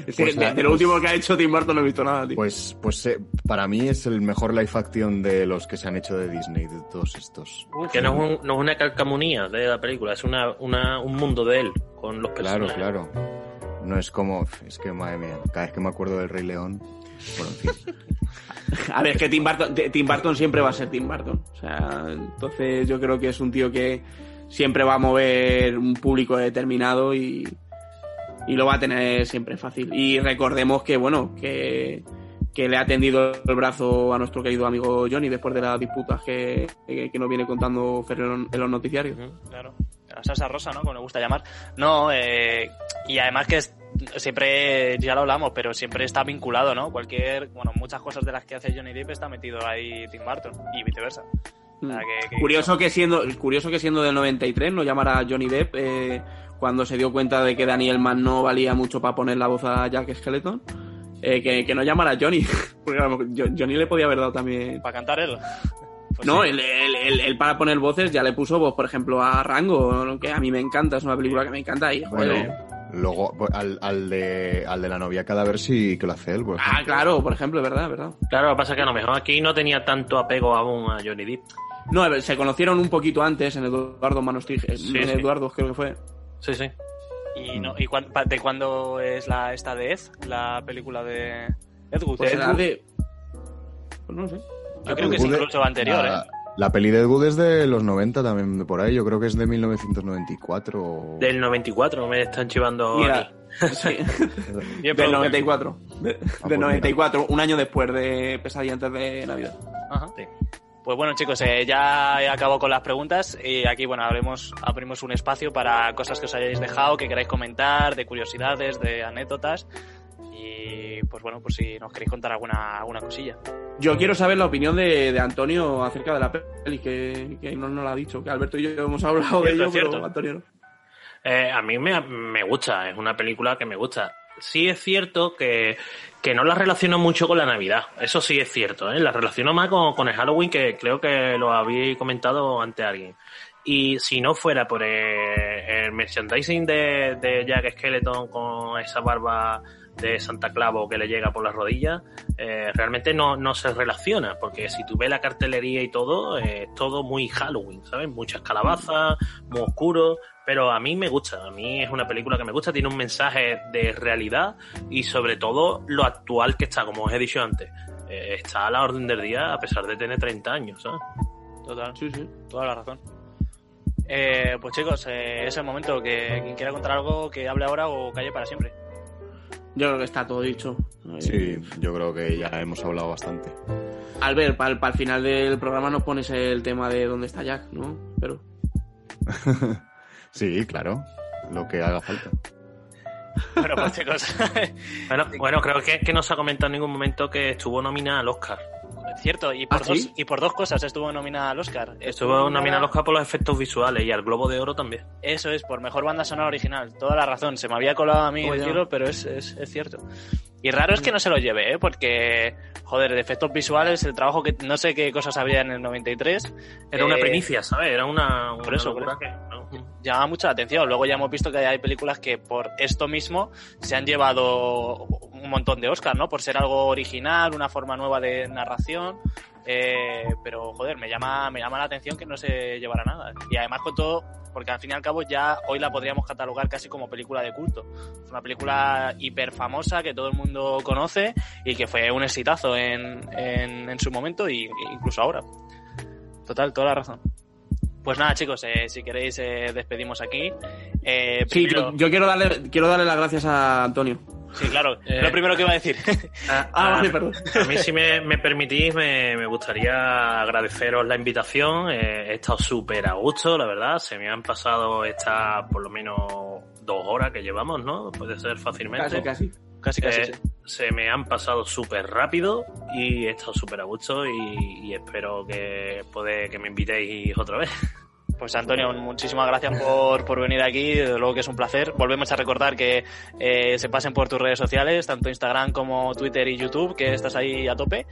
Es que Pues de, lo pues- último que ha hecho Tim Burton no he visto nada, tío. Pues, pues eh, para mí es el mejor live action de los que se han hecho de Disney, de todos estos. Que no es, un- no es una calcamonía de la película, es una, una- un mundo de él, con los Claro, personajes. claro. No es como, es que madre mía, cada vez que me acuerdo del Rey León, bueno, en fin. A ver, es que Tim Burton, Tim Burton siempre va a ser Tim Burton. O sea, entonces yo creo que es un tío que siempre va a mover un público determinado y, y lo va a tener siempre fácil. Y recordemos que, bueno, que, que le ha tendido el brazo a nuestro querido amigo Johnny después de las disputas que, que, que nos viene contando Fer en los noticiarios. Claro, la salsa rosa, ¿no? Como le gusta llamar. No, eh, y además que es- siempre, ya lo hablamos, pero siempre está vinculado, ¿no? Cualquier, bueno, muchas cosas de las que hace Johnny Depp está metido ahí Tim Burton y viceversa. O sea, que- que- Curioso que siendo curioso que siendo del 93 no llamara a Johnny Depp eh, cuando se dio cuenta de que Daniel Mann no valía mucho para poner la voz a Jack Skeleton. eh, que, que no llamara a Johnny. Porque a lo mejor Jo- Johnny le podía haber dado también. Para cantar él. Pues no, sí. él, él- él- él para poner voces ya le puso voz, por ejemplo, a Rango, que a mí me encanta, es una película que me encanta. Y, joder, Bueno, luego pues, al, al de, al de la novia cadáver sí que lo hace él. por ah, claro, por ejemplo, es verdad, verdad. Claro, lo que pasa es que a lo mejor aquí no tenía tanto apego aún a Johnny Depp. No, se conocieron un poquito antes en Eduardo Manostig, en Sí, sí. Eduardo creo que fue. Sí, sí. ¿Y, no, y de cuándo es la esta de Ed? La película de Ed Wood. Pues Ed Wood. de... Pues no sé. Yo creo que es incluso anterior, la, ¿eh? La peli de Ed Wood es de los 90 también, de por ahí. Yo creo que es de 1994. o- Del 94 me están chivando Mira, sí. Del producido. 94. De- pues del mira. 94, un año después de Pesadilla antes de Navidad. Ajá. Pues bueno, chicos, eh, ya he acabado con las preguntas y aquí, bueno, abrimos, abrimos un espacio para cosas que os hayáis dejado, que queráis comentar, de curiosidades, de anécdotas y, pues bueno, pues si nos queréis contar alguna, alguna cosilla. Yo quiero saber la opinión de, de Antonio acerca de la peli, que, que no nos la ha dicho, que Alberto y yo hemos hablado de ello, cierto. pero Antonio no. Eh, a mí me, me gusta, es una película que me gusta. Sí es cierto que, que no la relaciono mucho con la Navidad, eso sí es cierto, ¿eh? la relaciono más con, con el Halloween, que creo que lo habéis comentado ante alguien. Y si no fuera por el merchandising de, de Jack Skeleton con esa barba de Santa Clavo que le llega por las rodillas, eh, realmente no, no se relaciona, porque si tú ves la cartelería y todo, eh, es todo muy Halloween, ¿sabes? Muchas calabazas, muy oscuro, pero a mí me gusta, a mí es una película que me gusta, tiene un mensaje de realidad y sobre todo lo actual que está, como os he dicho antes, eh, está a la orden del día a pesar de tener 30 años, ¿sabes? Total, Sí, sí. toda la razón. Eh, pues chicos, eh, es el momento que quien quiera contar algo que hable ahora o calle para siempre. Yo creo que está todo dicho. Sí, yo creo que ya hemos hablado bastante. Albert, para el final del programa nos pones el tema de dónde está Jack, ¿no? Pero Sí, claro. Lo que haga falta. Bueno, pues chicos, Bueno, bueno creo que, que no se ha comentado en ningún momento que estuvo nominada al Oscar Cierto, y por, ¿Ah, dos, sí? y por dos cosas estuvo nominada al Oscar. Estuvo nominado al Oscar por los efectos visuales y al Globo de Oro también. Eso es, por mejor banda sonora original. Toda la razón. Se me había colado a mí decirlo, pero es, es, es cierto. Y raro es que no se lo lleve, ¿eh? Porque, joder, de efectos visuales, el trabajo que no sé qué cosas había en el 93. Era una eh, primicia, ¿sabes? Era una, una por eso, locura por que... ¿no? Llama mucho la atención. Luego ya hemos visto que hay películas que por esto mismo se han llevado un montón de Oscar, ¿no? Por ser algo original, una forma nueva de narración. Eh, pero joder, me llama, me llama la atención que no se llevara nada. Y además con todo, porque al fin y al cabo ya hoy la podríamos catalogar casi como película de culto. Es una película hiper famosa que todo el mundo conoce y que fue un exitazo en, en, en su momento y incluso ahora. Total, toda la razón. Pues nada, chicos, eh, si queréis eh, despedimos aquí. Eh, Sí, primero- yo, yo quiero darle quiero darle las gracias a Antonio. sí, claro, Eh, lo primero que iba a decir. Ah, Ah, ah, vale, perdón. A mí, si me, me permitís, me, me gustaría agradeceros la invitación. Eh, he estado súper a gusto, la verdad. Se me han pasado estas por lo menos dos horas que llevamos, ¿no? Puede ser fácilmente. Casi, casi. Casi, casi. Eh, sí. se me han pasado súper rápido y he estado súper a gusto y, y espero que, poder, que me invitéis otra vez. Pues Antonio, muchísimas gracias por, por venir aquí, desde luego que es un placer. Volvemos a recordar que eh, se pasen por tus redes sociales, tanto Instagram como Twitter y YouTube, que estás ahí a tope.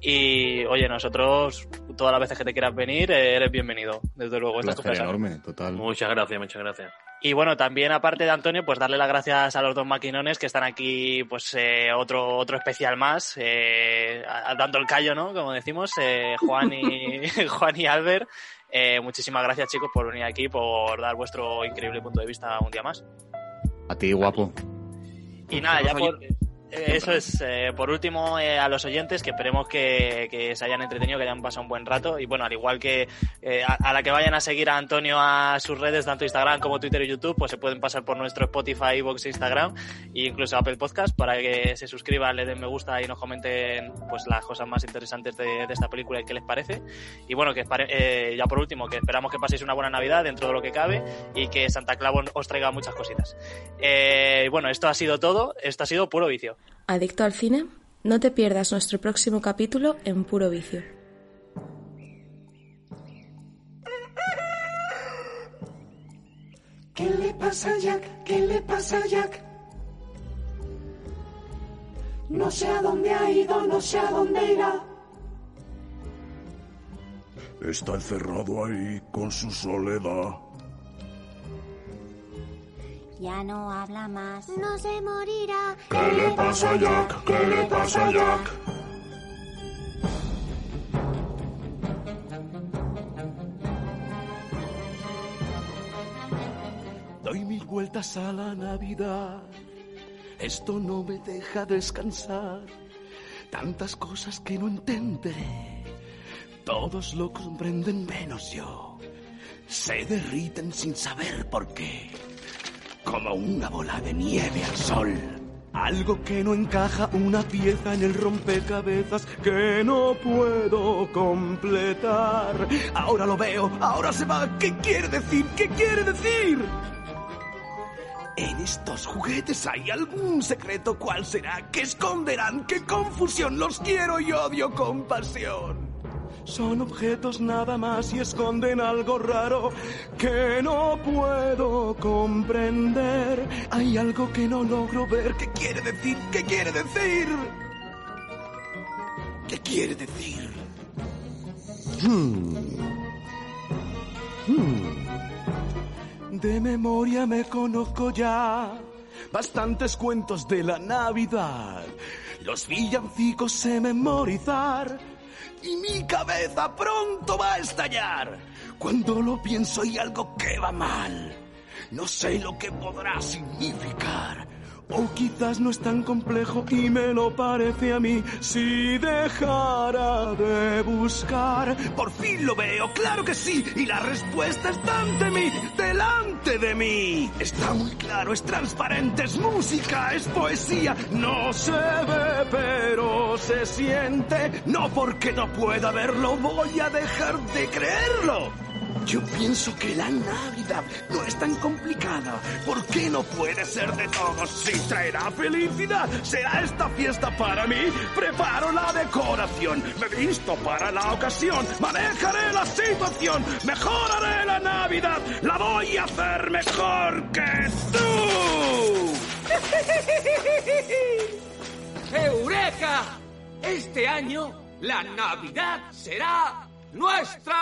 Y oye, nosotros, todas las veces que te quieras venir, eh, eres bienvenido, desde luego. Esta es tu casa. enorme, total. Muchas gracias, muchas gracias. Y bueno, también aparte de Antonio, pues darle las gracias a los dos maquinones que están aquí, pues eh, otro otro especial más, eh, dando el callo, ¿no? Como decimos, eh, Juan y Juan y Albert. Eh, muchísimas gracias chicos por venir aquí, por dar vuestro increíble punto de vista un día más. A ti, guapo. Y nada, ya por, eso es, eh, por último, eh, a los oyentes que esperemos que, que se hayan entretenido, que hayan pasado un buen rato. Y bueno, al igual que eh, a, la que vayan a seguir a Antonio a sus redes, tanto Instagram como Twitter y YouTube, pues se pueden pasar por nuestro Spotify, Vox, Instagram e incluso Apple Podcast para que se suscriban, le den me gusta y nos comenten pues las cosas más interesantes de, de esta película y qué les parece. Y bueno, que eh, ya por último, que esperamos que paséis una buena Navidad dentro de lo que cabe y que Santa Claus os traiga muchas cositas. Eh, bueno, esto ha sido todo. Esto ha sido puro vicio. ¿Adicto al cine? No te pierdas nuestro próximo capítulo en Puro Vicio. ¿Qué le pasa a Jack? ¿Qué le pasa a Jack? No sé a dónde ha ido, no sé a dónde irá. Está encerrado ahí con su soledad. Ya no habla más. No se morirá. ¿Qué le pasa a Jack? ¿Qué le pasa a Jack? Doy mil vueltas a la Navidad. Esto no me deja descansar. Tantas cosas que no entenderé. Todos lo comprenden menos yo. Se derriten sin saber por qué. Como una bola de nieve al sol. Algo que no encaja, una pieza en el rompecabezas que no puedo completar. Ahora lo veo, ahora se va. ¿Qué quiere decir? ¿Qué quiere decir? En estos juguetes hay algún secreto. ¿Cuál será? ¿Qué esconderán? ¿Qué confusión? Los quiero y odio con pasión. Son objetos nada más y esconden algo raro que no puedo comprender. Hay algo que no logro ver. ¿Qué quiere decir? ¿Qué quiere decir? ¿Qué quiere decir? Hmm. Hmm. De memoria me conozco ya bastantes cuentos de la Navidad. Los villancicos sé memorizar y mi cabeza pronto va a estallar. Cuando lo pienso hay algo que va mal. No sé lo que podrá significar. O quizás no es tan complejo y me lo parece a mí si dejara de buscar. Por fin lo veo, claro que sí, y la respuesta está ante mí, delante de mí. Está muy claro, es transparente, es música, es poesía. No se ve, pero se siente. No porque no pueda verlo, voy a dejar de creerlo. Yo pienso que la Navidad no es tan complicada. ¿Por qué no puede ser de todos? Si traerá felicidad, será esta fiesta para mí. Preparo la decoración, me visto para la ocasión, manejaré la situación, mejoraré la Navidad, la voy a hacer mejor que tú. ¡Eureka! Este año la Navidad será nuestra.